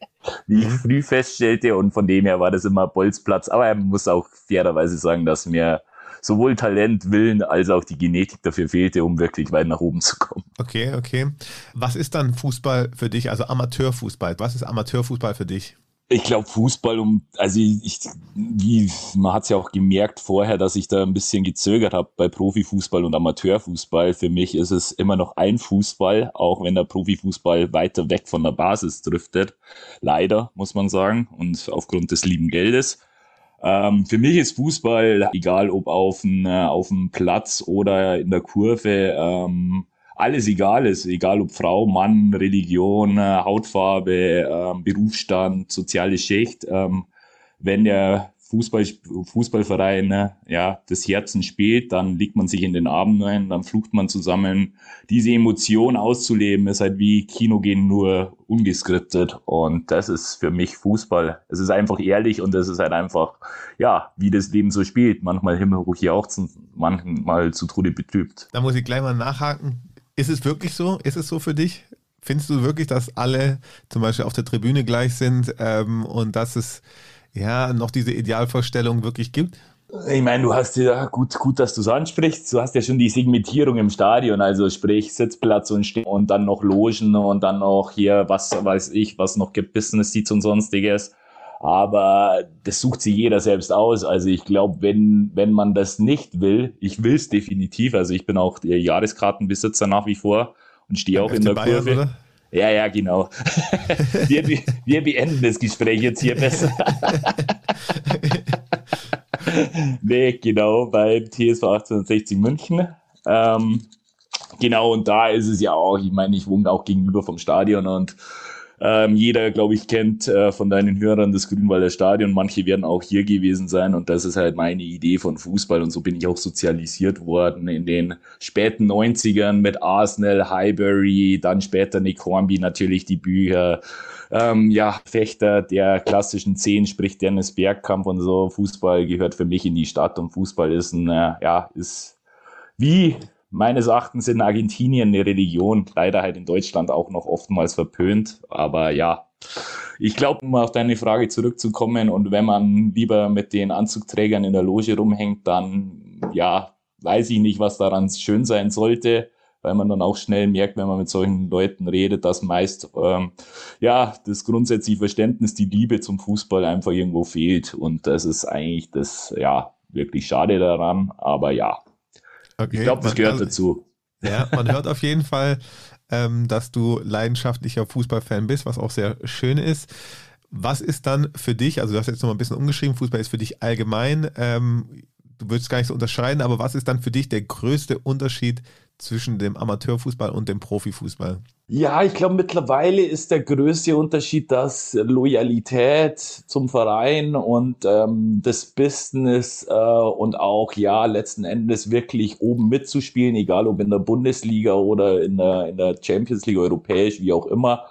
wie ich früh feststellte. Und von dem her war das immer Bolzplatz. Aber man muss auch fairerweise sagen, dass mir sowohl Talent, Willen als auch die Genetik dafür fehlte, um wirklich weit nach oben zu kommen. Okay, okay. Was ist dann Fußball für dich, also Amateurfußball? Was ist Amateurfußball für dich? Ich glaube, Fußball, um, also ich, wie, man hat es ja auch gemerkt vorher, dass ich da ein bisschen gezögert habe bei Profifußball und Amateurfußball. Für mich ist es immer noch ein Fußball, auch wenn der Profifußball weiter weg von der Basis driftet. Leider, muss man sagen, und aufgrund des lieben Geldes. Ähm, für mich ist Fußball, egal ob auf dem auf dem Platz oder in der Kurve, ähm, alles egal ist, egal ob Frau, Mann, Religion, äh, Hautfarbe, ähm, Berufsstand, soziale Schicht, ähm, wenn der Fußball, Fußballverein ne, ja, das Herzen spielt, dann legt man sich in den Armen rein, dann flucht man zusammen. Diese Emotion auszuleben ist halt wie Kino gehen, nur ungeskriptet. Und das ist für mich Fußball. Es ist einfach ehrlich und es ist halt einfach, ja, wie das Leben so spielt. Manchmal himmelhoch jauchzend, manchmal zu Tode betrübt. Da muss ich gleich mal nachhaken. Ist es wirklich so? Ist es so für dich? Findest du wirklich, dass alle zum Beispiel auf der Tribüne gleich sind ähm, und dass es ja noch diese Idealvorstellung wirklich gibt? Ich meine, du hast ja gut, gut, dass du es ansprichst. Du hast ja schon die Segmentierung im Stadion, also sprich Sitzplatz und Steh und dann noch Logen und dann noch hier, was weiß ich, was noch gibt, Business Seats und sonstiges. Aber das sucht sich jeder selbst aus. Also ich glaube, wenn, wenn man das nicht will, ich will es definitiv. Also ich bin auch der Jahreskartenbesitzer nach wie vor und stehe auch in der Bayern, Kurve. oder? Ja, ja, genau. wir, wir beenden das Gespräch jetzt hier besser. nee, genau, beim TSV 1860 München. Ähm, genau, und da ist es ja auch, ich meine, ich wohne auch gegenüber vom Stadion und ähm, jeder, glaube ich, kennt äh, von deinen Hörern das Grünwalder Stadion. Manche werden auch hier gewesen sein und das ist halt meine Idee von Fußball und so bin ich auch sozialisiert worden in den späten 90ern mit Arsenal, Highbury, dann später Nick Hornby natürlich die Bücher. Ähm, ja, Fechter der klassischen Zehn, sprich Dennis Bergkamp und so. Fußball gehört für mich in die Stadt und Fußball ist ein, äh, ja, ist wie meines Erachtens in Argentinien eine Religion, leider halt in Deutschland auch noch oftmals verpönt. Aber ja, ich glaube, um auf deine Frage zurückzukommen und wenn man lieber mit den Anzugträgern in der Loge rumhängt, dann ja, weiß ich nicht, was daran schön sein sollte, weil man dann auch schnell merkt, wenn man mit solchen Leuten redet, dass meist ähm, ja das grundsätzliche Verständnis, die Liebe zum Fußball einfach irgendwo fehlt. Und das ist eigentlich das, ja, wirklich schade daran. Aber ja, okay, ich glaube, das gehört kann, dazu. Ja, man hört auf jeden Fall, ähm, dass du leidenschaftlicher Fußballfan bist, was auch sehr schön ist. Was ist dann für dich, also du hast jetzt noch mal ein bisschen umgeschrieben, Fußball ist für dich allgemein, ähm, du würdest gar nicht so unterscheiden, aber was ist dann für dich der größte Unterschied zwischen dem Amateurfußball und dem Profifußball? Ja, ich glaube, mittlerweile ist der größte Unterschied, dass Loyalität zum Verein und ähm, das Business äh, und auch, ja, letzten Endes wirklich oben mitzuspielen, egal ob in der Bundesliga oder in der, in der Champions League, europäisch, wie auch immer,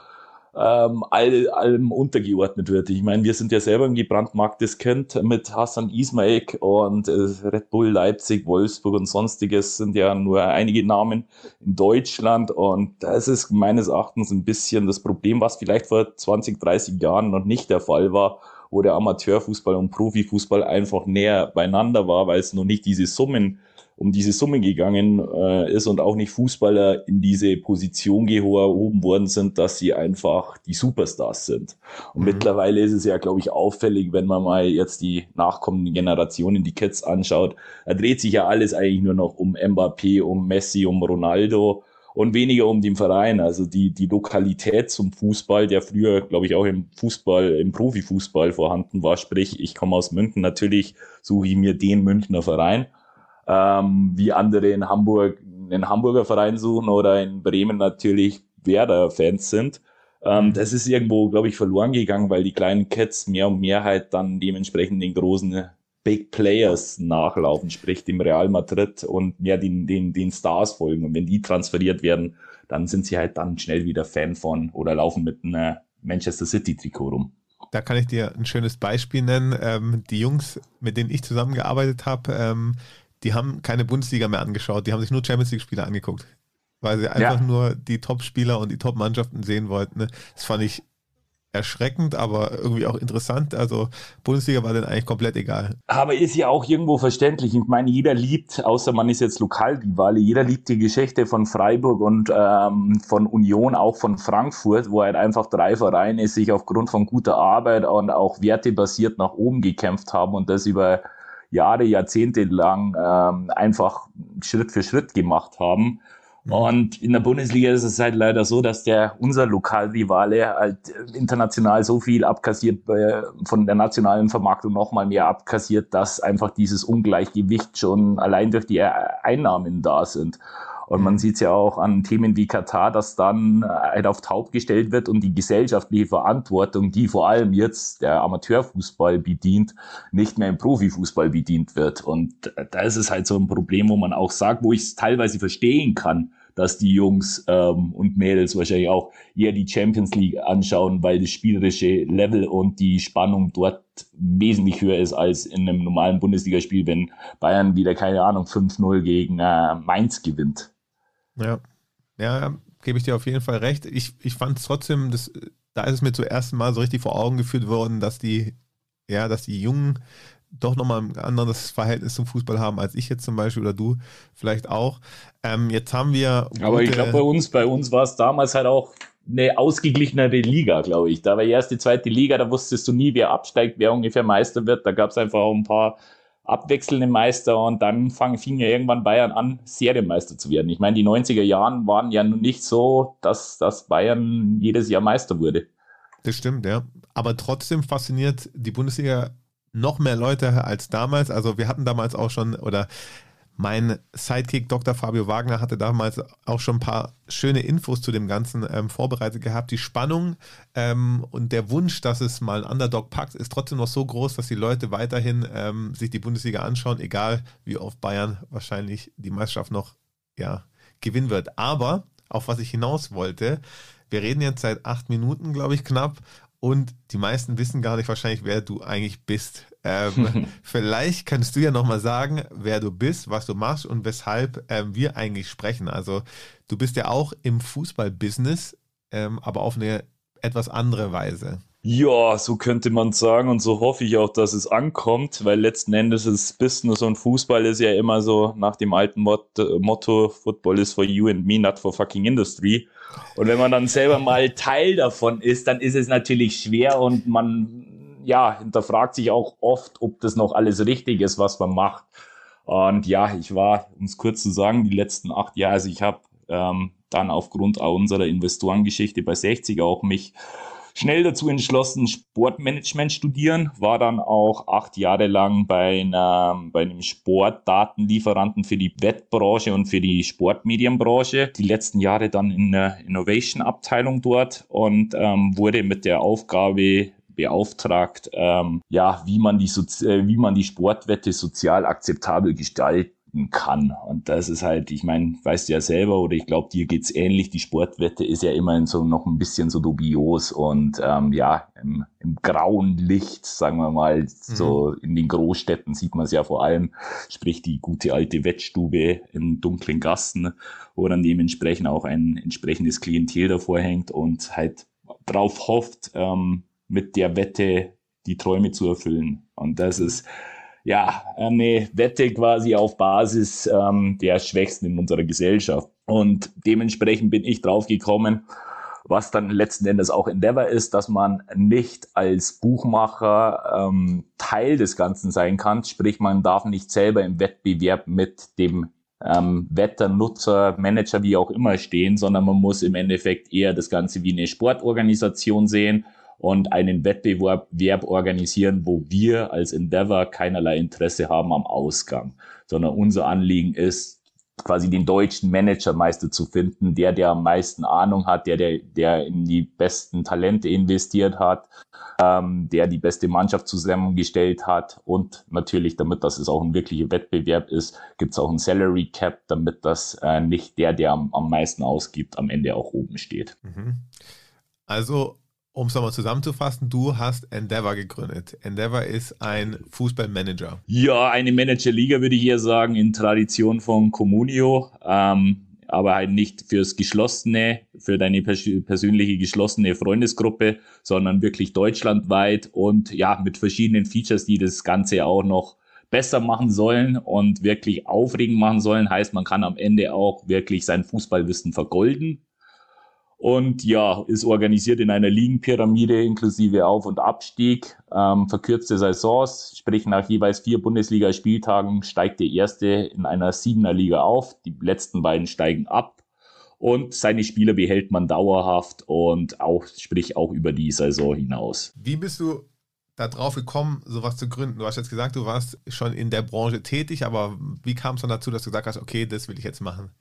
ähm, all, allem untergeordnet wird. Ich meine, wir sind ja selber ein gebrandmarktes Kind mit Hassan Ismail und äh, Red Bull Leipzig, Wolfsburg und sonstiges sind ja nur einige Namen in Deutschland und das ist meines Erachtens ein bisschen das Problem, was vielleicht vor 20, 30 Jahren noch nicht der Fall war, wo der Amateurfußball und Profifußball einfach näher beieinander war, weil es noch nicht diese Summen um diese Summe gegangen äh, ist und auch nicht Fußballer in diese Position gehoben worden sind, dass sie einfach die Superstars sind. Und mhm. mittlerweile ist es ja, glaube ich, auffällig, wenn man mal jetzt die nachkommenden Generationen, die Kids anschaut, da dreht sich ja alles eigentlich nur noch um Mbappé, um Messi, um Ronaldo und weniger um den Verein. Also die, die Lokalität zum Fußball, der früher, glaube ich, auch im Fußball, im Profifußball vorhanden war. Sprich, ich komme aus München, natürlich suche ich mir den Münchner Verein ähm, wie andere in Hamburg einen Hamburger Verein suchen oder in Bremen natürlich Werder-Fans sind. Ähm, mhm. das ist irgendwo, glaube ich, verloren gegangen, weil die kleinen Cats mehr und mehr halt dann dementsprechend den großen Big Players nachlaufen, sprich dem Real Madrid und mehr den, den, den Stars folgen. Und wenn die transferiert werden, dann sind sie halt dann schnell wieder Fan von oder laufen mit einer Manchester City Trikot rum. Da kann ich dir ein schönes Beispiel nennen. Ähm, die Jungs, mit denen ich zusammengearbeitet habe, ähm, die haben keine Bundesliga mehr angeschaut, die haben sich nur Champions League-Spiele angeguckt. Weil sie einfach ja. nur die Top-Spieler und die Top-Mannschaften sehen wollten. Ne? Das fand ich erschreckend, aber irgendwie auch interessant. Also Bundesliga war dann eigentlich komplett egal. Aber ist ja auch irgendwo verständlich. Ich meine, jeder liebt, außer man ist jetzt Lokalrivale, jeder liebt die Geschichte von Freiburg und ähm, von Union, auch von Frankfurt, wo halt einfach drei Vereine sich aufgrund von guter Arbeit und auch wertebasiert nach oben gekämpft haben und das über Jahre, Jahrzehnte lang ähm, einfach Schritt für Schritt gemacht haben. Mhm. Und in der Bundesliga ist es halt leider so, dass der unser Lokalrivale halt international so viel abkassiert äh, von der nationalen Vermarktung nochmal mehr abkassiert, dass einfach dieses Ungleichgewicht schon allein durch die Einnahmen da sind. Und man sieht es ja auch an Themen wie Katar, dass dann halt auf taub gestellt wird und die gesellschaftliche Verantwortung, die vor allem jetzt der Amateurfußball bedient, nicht mehr im Profifußball bedient wird. Und da ist es halt so ein Problem, wo man auch sagt, wo ich es teilweise verstehen kann, dass die Jungs ähm, und Mädels wahrscheinlich auch eher die Champions League anschauen, weil das spielerische Level und die Spannung dort wesentlich höher ist als in einem normalen Bundesligaspiel, wenn Bayern wieder, keine Ahnung, 5-0 gegen äh, Mainz gewinnt. Ja, ja, gebe ich dir auf jeden Fall recht. Ich, ich fand es trotzdem, das, da ist es mir zum ersten Mal so richtig vor Augen geführt worden, dass die, ja, dass die Jungen doch nochmal ein anderes Verhältnis zum Fußball haben als ich jetzt zum Beispiel oder du vielleicht auch. Ähm, jetzt haben wir. Aber ich glaube, bei uns, bei uns war es damals halt auch eine ausgeglichenere Liga, glaube ich. Da war die erste, zweite Liga, da wusstest du nie, wer absteigt, wer ungefähr Meister wird. Da gab es einfach auch ein paar abwechselnde Meister und dann fang, fing ja irgendwann Bayern an, Serienmeister zu werden. Ich meine, die 90er Jahren waren ja nicht so, dass, dass Bayern jedes Jahr Meister wurde. Das stimmt, ja. Aber trotzdem fasziniert die Bundesliga noch mehr Leute als damals. Also wir hatten damals auch schon, oder mein Sidekick Dr. Fabio Wagner hatte damals auch schon ein paar schöne Infos zu dem Ganzen ähm, vorbereitet gehabt. Die Spannung ähm, und der Wunsch, dass es mal ein Underdog packt, ist trotzdem noch so groß, dass die Leute weiterhin ähm, sich die Bundesliga anschauen, egal wie oft Bayern wahrscheinlich die Meisterschaft noch ja, gewinnen wird. Aber auf was ich hinaus wollte, wir reden jetzt seit acht Minuten, glaube ich, knapp. Und die meisten wissen gar nicht wahrscheinlich, wer du eigentlich bist. Ähm, vielleicht kannst du ja nochmal sagen, wer du bist, was du machst und weshalb ähm, wir eigentlich sprechen. Also du bist ja auch im Fußballbusiness, ähm, aber auf eine etwas andere Weise. Ja, so könnte man sagen und so hoffe ich auch, dass es ankommt, weil letzten Endes ist Business und Fußball ist ja immer so nach dem alten Mot Motto, Football is for you and me, not for fucking industry. Und wenn man dann selber mal Teil davon ist, dann ist es natürlich schwer und man, ja, hinterfragt sich auch oft, ob das noch alles richtig ist, was man macht. Und ja, ich war, um es kurz zu sagen, die letzten acht Jahre, also ich habe ähm, dann aufgrund unserer Investorengeschichte bei 60 auch mich schnell dazu entschlossen, Sportmanagement studieren, war dann auch acht Jahre lang bei, einer, bei einem Sportdatenlieferanten für die Wettbranche und für die Sportmedienbranche. Die letzten Jahre dann in der Innovation-Abteilung dort und ähm, wurde mit der Aufgabe beauftragt, ähm, ja, wie man die, Sozi äh, wie man die Sportwette sozial akzeptabel gestaltet kann. Und das ist halt, ich meine, weißt du ja selber, oder ich glaube, dir geht's ähnlich, die Sportwette ist ja immerhin so noch ein bisschen so dubios und ähm, ja, im, im grauen Licht, sagen wir mal, mhm. so in den Großstädten sieht man es ja vor allem, sprich die gute alte Wettstube in dunklen Gassen, wo dann dementsprechend auch ein entsprechendes Klientel davor hängt und halt drauf hofft, ähm, mit der Wette die Träume zu erfüllen. Und das ist ja, eine Wette quasi auf Basis ähm, der Schwächsten in unserer Gesellschaft. Und dementsprechend bin ich drauf gekommen, was dann letzten Endes auch Endeavor ist, dass man nicht als Buchmacher ähm, Teil des Ganzen sein kann. Sprich, man darf nicht selber im Wettbewerb mit dem ähm, Wetter, Nutzer, Manager, wie auch immer stehen, sondern man muss im Endeffekt eher das Ganze wie eine Sportorganisation sehen und einen Wettbewerb organisieren, wo wir als Endeavor keinerlei Interesse haben am Ausgang, sondern unser Anliegen ist, quasi den deutschen Managermeister zu finden, der, der am meisten Ahnung hat, der, der, der in die besten Talente investiert hat, ähm, der die beste Mannschaft zusammengestellt hat und natürlich, damit das auch ein wirklicher Wettbewerb ist, gibt es auch ein Salary Cap, damit das äh, nicht der, der am, am meisten ausgibt, am Ende auch oben steht. Mhm. Also um es nochmal zusammenzufassen, du hast Endeavor gegründet. Endeavor ist ein Fußballmanager. Ja, eine Managerliga würde ich eher sagen, in Tradition von Comunio. Ähm, aber halt nicht fürs geschlossene, für deine pers persönliche geschlossene Freundesgruppe, sondern wirklich deutschlandweit und ja, mit verschiedenen Features, die das Ganze auch noch besser machen sollen und wirklich aufregend machen sollen. Heißt, man kann am Ende auch wirklich sein Fußballwissen vergolden und ja, ist organisiert in einer Ligenpyramide inklusive Auf- und Abstieg, ähm, verkürzte Saisons, sprich nach jeweils vier Bundesligaspieltagen steigt der erste in einer siebener Liga auf, die letzten beiden steigen ab und seine Spieler behält man dauerhaft und auch, sprich auch über die Saison hinaus. Wie bist du da drauf gekommen, sowas zu gründen? Du hast jetzt gesagt, du warst schon in der Branche tätig, aber wie kam es dann dazu, dass du gesagt hast, okay, das will ich jetzt machen?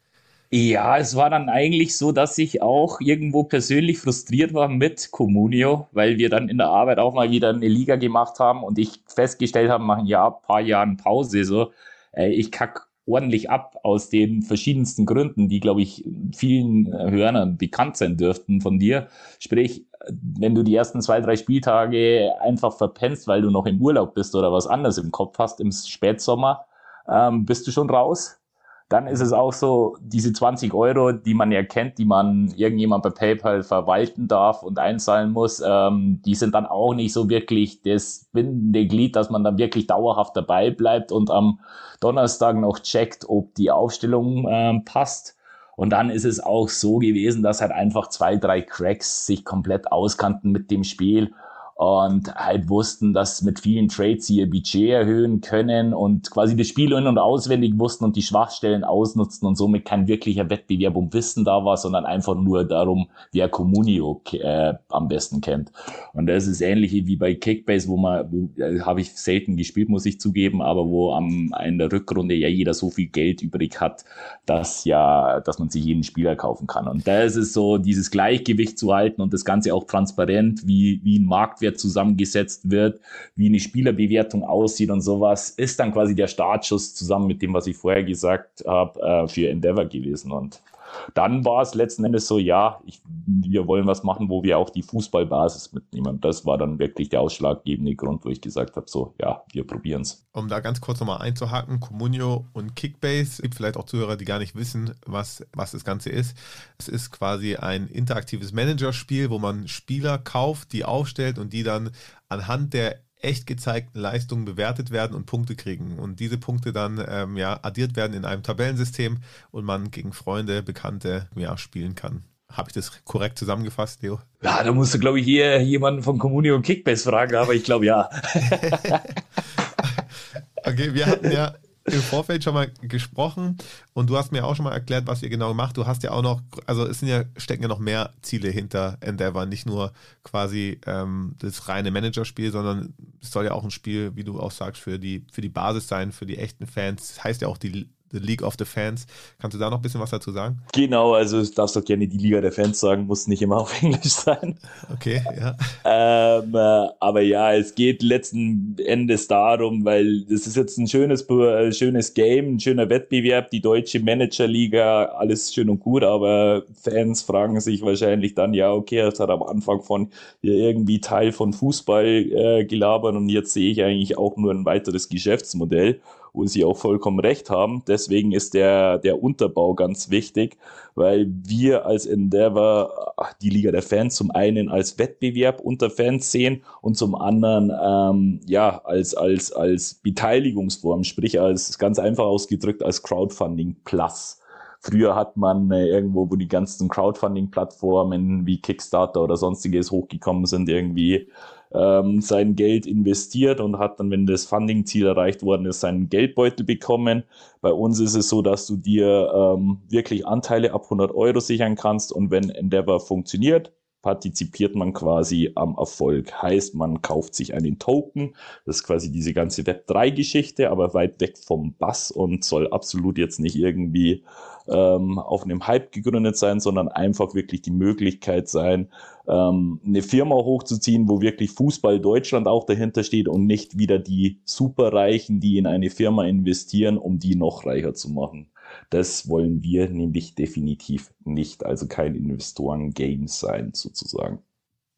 Ja, es war dann eigentlich so, dass ich auch irgendwo persönlich frustriert war mit Comunio, weil wir dann in der Arbeit auch mal wieder eine Liga gemacht haben und ich festgestellt habe, machen ja ein paar Jahren Pause, so, äh, ich kack ordentlich ab aus den verschiedensten Gründen, die, glaube ich, vielen Hörern bekannt sein dürften von dir. Sprich, wenn du die ersten zwei, drei Spieltage einfach verpennst, weil du noch im Urlaub bist oder was anderes im Kopf hast im Spätsommer, ähm, bist du schon raus dann ist es auch so, diese 20 Euro, die man ja kennt, die man irgendjemand bei PayPal verwalten darf und einzahlen muss, ähm, die sind dann auch nicht so wirklich das bindende Glied, dass man dann wirklich dauerhaft dabei bleibt und am Donnerstag noch checkt, ob die Aufstellung ähm, passt. Und dann ist es auch so gewesen, dass halt einfach zwei, drei Cracks sich komplett auskannten mit dem Spiel und halt wussten, dass mit vielen Trades sie ihr Budget erhöhen können und quasi das Spiel in- und auswendig wussten und die Schwachstellen ausnutzten und somit kein wirklicher Wettbewerb um Wissen da war, sondern einfach nur darum, wer Communio äh, am besten kennt. Und das ist ähnlich wie bei Kickbase, wo man, wo, habe ich selten gespielt, muss ich zugeben, aber wo am in der Rückrunde ja jeder so viel Geld übrig hat, dass ja, dass man sich jeden Spieler kaufen kann. Und da ist es so, dieses Gleichgewicht zu halten und das Ganze auch transparent, wie, wie ein Marktwert Marktwert zusammengesetzt wird, wie eine Spielerbewertung aussieht und sowas, ist dann quasi der Startschuss zusammen mit dem, was ich vorher gesagt habe, äh, für Endeavor gewesen. Und dann war es letzten Endes so, ja, ich, wir wollen was machen, wo wir auch die Fußballbasis mitnehmen. Das war dann wirklich der ausschlaggebende Grund, wo ich gesagt habe, so, ja, wir probieren es. Um da ganz kurz nochmal einzuhaken, Comunio und Kickbase, gibt vielleicht auch Zuhörer, die gar nicht wissen, was, was das Ganze ist. Es ist quasi ein interaktives Managerspiel, wo man Spieler kauft, die aufstellt und die dann anhand der echt gezeigten Leistungen bewertet werden und Punkte kriegen. Und diese Punkte dann ähm, ja, addiert werden in einem Tabellensystem und man gegen Freunde, Bekannte ja, spielen kann. Habe ich das korrekt zusammengefasst, Leo? Ja, da musst du, glaube ich, hier jemanden von Communio und Kickbase fragen, aber ich glaube ja. okay, wir hatten ja im Vorfeld schon mal gesprochen und du hast mir auch schon mal erklärt, was ihr genau macht. Du hast ja auch noch, also es sind ja, stecken ja noch mehr Ziele hinter Endeavor, nicht nur quasi ähm, das reine Managerspiel, sondern soll ja auch ein Spiel, wie du auch sagst, für die, für die Basis sein, für die echten Fans. Das heißt ja auch die The League of the Fans. Kannst du da noch ein bisschen was dazu sagen? Genau, also du darfst doch gerne die Liga der Fans sagen, muss nicht immer auf Englisch sein. Okay, ja. Ähm, äh, aber ja, es geht letzten Endes darum, weil es ist jetzt ein schönes, äh, schönes Game, ein schöner Wettbewerb, die deutsche Managerliga, alles schön und gut, aber Fans fragen sich wahrscheinlich dann, ja, okay, es hat am Anfang von ja, irgendwie Teil von Fußball äh, gelabert und jetzt sehe ich eigentlich auch nur ein weiteres Geschäftsmodell wo sie auch vollkommen recht haben. Deswegen ist der, der Unterbau ganz wichtig, weil wir als Endeavor die Liga der Fans zum einen als Wettbewerb unter Fans sehen und zum anderen ähm, ja als, als, als Beteiligungsform, sprich als ganz einfach ausgedrückt als Crowdfunding Plus. Früher hat man äh, irgendwo, wo die ganzen Crowdfunding-Plattformen wie Kickstarter oder sonstiges hochgekommen sind, irgendwie ähm, sein Geld investiert und hat dann, wenn das Funding-Ziel erreicht worden ist, seinen Geldbeutel bekommen. Bei uns ist es so, dass du dir ähm, wirklich Anteile ab 100 Euro sichern kannst und wenn Endeavor funktioniert, partizipiert man quasi am Erfolg. Heißt, man kauft sich einen Token. Das ist quasi diese ganze Web3-Geschichte, aber weit weg vom Bass und soll absolut jetzt nicht irgendwie ähm, auf einem Hype gegründet sein, sondern einfach wirklich die Möglichkeit sein, ähm, eine Firma hochzuziehen, wo wirklich Fußball Deutschland auch dahinter steht und nicht wieder die Superreichen, die in eine Firma investieren, um die noch reicher zu machen. Das wollen wir nämlich definitiv nicht, also kein Investoren-Game sein sozusagen.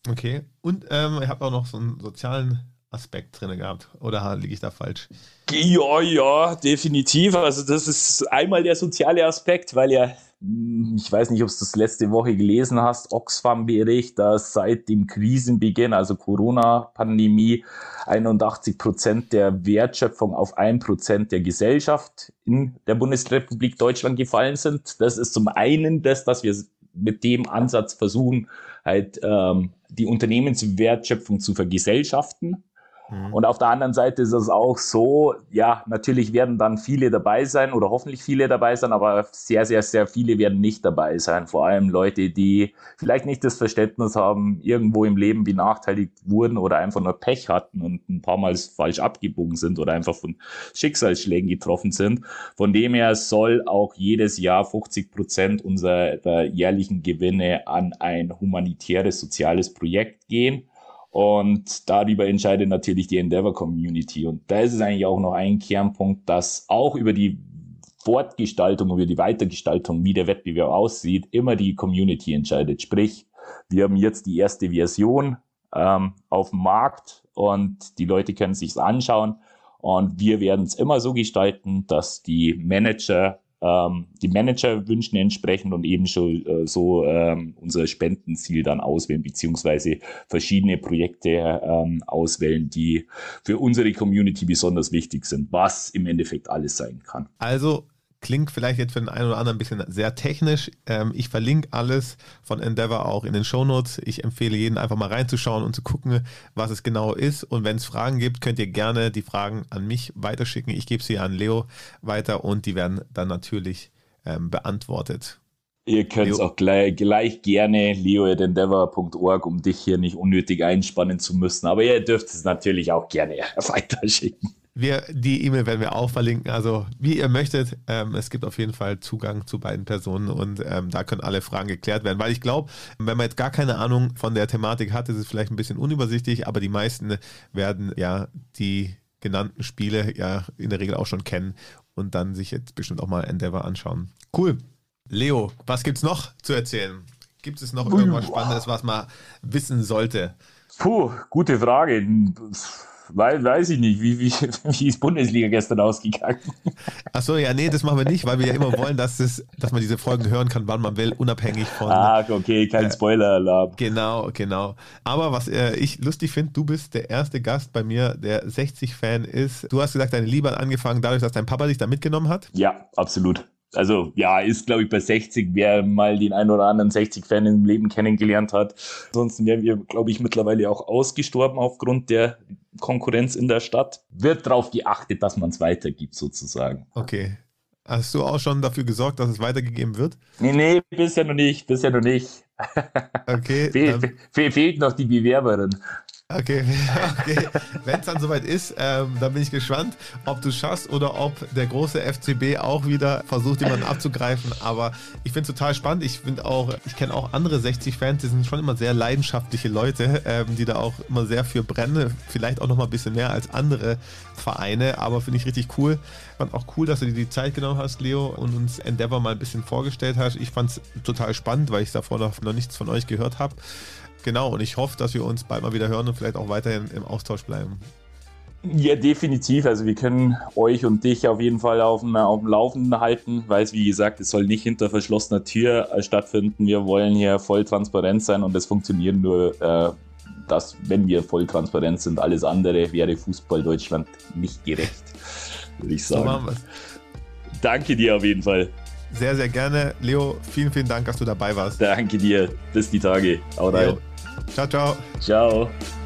Okay, und ähm, ich habe auch noch so einen sozialen Aspekt drin gehabt. Oder liege ich da falsch? Ja, ja, definitiv. Also das ist einmal der soziale Aspekt, weil ja, hm, ich weiß nicht, ob du das letzte Woche gelesen hast, Oxfam bericht, dass seit dem Krisenbeginn, also Corona-Pandemie, 81 Prozent der Wertschöpfung auf ein Prozent der Gesellschaft in der Bundesrepublik Deutschland gefallen sind. Das ist zum einen das, dass wir mit dem Ansatz versuchen, halt ähm, die Unternehmenswertschöpfung zu vergesellschaften Mhm. Und auf der anderen Seite ist es auch so, ja, natürlich werden dann viele dabei sein oder hoffentlich viele dabei sein, aber sehr, sehr, sehr viele werden nicht dabei sein. Vor allem Leute, die vielleicht nicht das Verständnis haben, irgendwo im Leben benachteiligt wurden oder einfach nur Pech hatten und ein paar Mal falsch abgebogen sind oder einfach von Schicksalsschlägen getroffen sind. Von dem her soll auch jedes Jahr 50 Prozent unserer jährlichen Gewinne an ein humanitäres, soziales Projekt gehen. Und darüber entscheidet natürlich die Endeavor Community. Und da ist es eigentlich auch noch ein Kernpunkt, dass auch über die Fortgestaltung, über die Weitergestaltung, wie der Wettbewerb aussieht, immer die Community entscheidet. Sprich, wir haben jetzt die erste Version ähm, auf dem Markt und die Leute können sich's anschauen. Und wir werden es immer so gestalten, dass die Manager ähm, die Manager wünschen entsprechend und eben schon äh, so ähm, unser Spendenziel dann auswählen, beziehungsweise verschiedene Projekte ähm, auswählen, die für unsere Community besonders wichtig sind, was im Endeffekt alles sein kann. Also Klingt vielleicht jetzt für den einen oder anderen ein bisschen sehr technisch. Ähm, ich verlinke alles von Endeavor auch in den Shownotes. Ich empfehle jeden einfach mal reinzuschauen und zu gucken, was es genau ist. Und wenn es Fragen gibt, könnt ihr gerne die Fragen an mich weiterschicken. Ich gebe sie an Leo weiter und die werden dann natürlich ähm, beantwortet. Ihr könnt es auch gleich, gleich gerne leo.endeavor.org, um dich hier nicht unnötig einspannen zu müssen. Aber ihr dürft es natürlich auch gerne weiterschicken. Wir, die E-Mail werden wir auch verlinken. Also wie ihr möchtet. Ähm, es gibt auf jeden Fall Zugang zu beiden Personen und ähm, da können alle Fragen geklärt werden. Weil ich glaube, wenn man jetzt gar keine Ahnung von der Thematik hat, ist es vielleicht ein bisschen unübersichtlich, aber die meisten werden ja die genannten Spiele ja in der Regel auch schon kennen und dann sich jetzt bestimmt auch mal Endeavor anschauen. Cool. Leo, was gibt's noch zu erzählen? Gibt es noch irgendwas Spannendes, was man wissen sollte? Puh, gute Frage. Weil, weiß ich nicht, wie, wie, wie ist Bundesliga gestern ausgegangen? Achso, ja, nee, das machen wir nicht, weil wir ja immer wollen, dass, es, dass man diese Folgen hören kann, wann man will, unabhängig von. Ah, okay, kein Spoiler-Alarm. Genau, genau. Aber was äh, ich lustig finde, du bist der erste Gast bei mir, der 60-Fan ist. Du hast gesagt, deine Liebe hat angefangen dadurch, dass dein Papa dich da mitgenommen hat? Ja, absolut also ja, ist glaube ich bei 60, wer mal den einen oder anderen 60-Fan im Leben kennengelernt hat. Ansonsten wären wir, glaube ich, mittlerweile auch ausgestorben aufgrund der Konkurrenz in der Stadt. Wird darauf geachtet, dass man es weitergibt sozusagen. Okay. Hast du auch schon dafür gesorgt, dass es weitergegeben wird? Nee, nee, bisher noch nicht, bisher noch nicht. Okay. Fe fe fehlt noch die Bewerberin. Okay, okay. wenn es dann soweit ist, ähm, dann bin ich gespannt, ob du schaffst oder ob der große FCB auch wieder versucht, jemanden abzugreifen. Aber ich finde es total spannend. Ich finde auch, ich kenne auch andere 60-Fans, die sind schon immer sehr leidenschaftliche Leute, ähm, die da auch immer sehr für brennen. Vielleicht auch noch mal ein bisschen mehr als andere Vereine, aber finde ich richtig cool. Fand auch cool, dass du dir die Zeit genommen hast, Leo, und uns Endeavor mal ein bisschen vorgestellt hast. Ich fand es total spannend, weil ich davor noch, noch nichts von euch gehört habe. Genau, und ich hoffe, dass wir uns bald mal wieder hören und vielleicht auch weiterhin im Austausch bleiben. Ja, definitiv. Also wir können euch und dich auf jeden Fall auf dem, auf dem Laufenden halten, weil es, wie gesagt, es soll nicht hinter verschlossener Tür äh, stattfinden. Wir wollen hier voll transparent sein und es funktioniert nur, äh, dass, wenn wir voll transparent sind. Alles andere wäre Fußball Deutschland nicht gerecht, würde ich sagen. So machen wir's. Danke dir auf jeden Fall. Sehr, sehr gerne. Leo, vielen, vielen Dank, dass du dabei warst. Danke dir. Bis die Tage. Haut rein. Ciao, ciao. Ciao.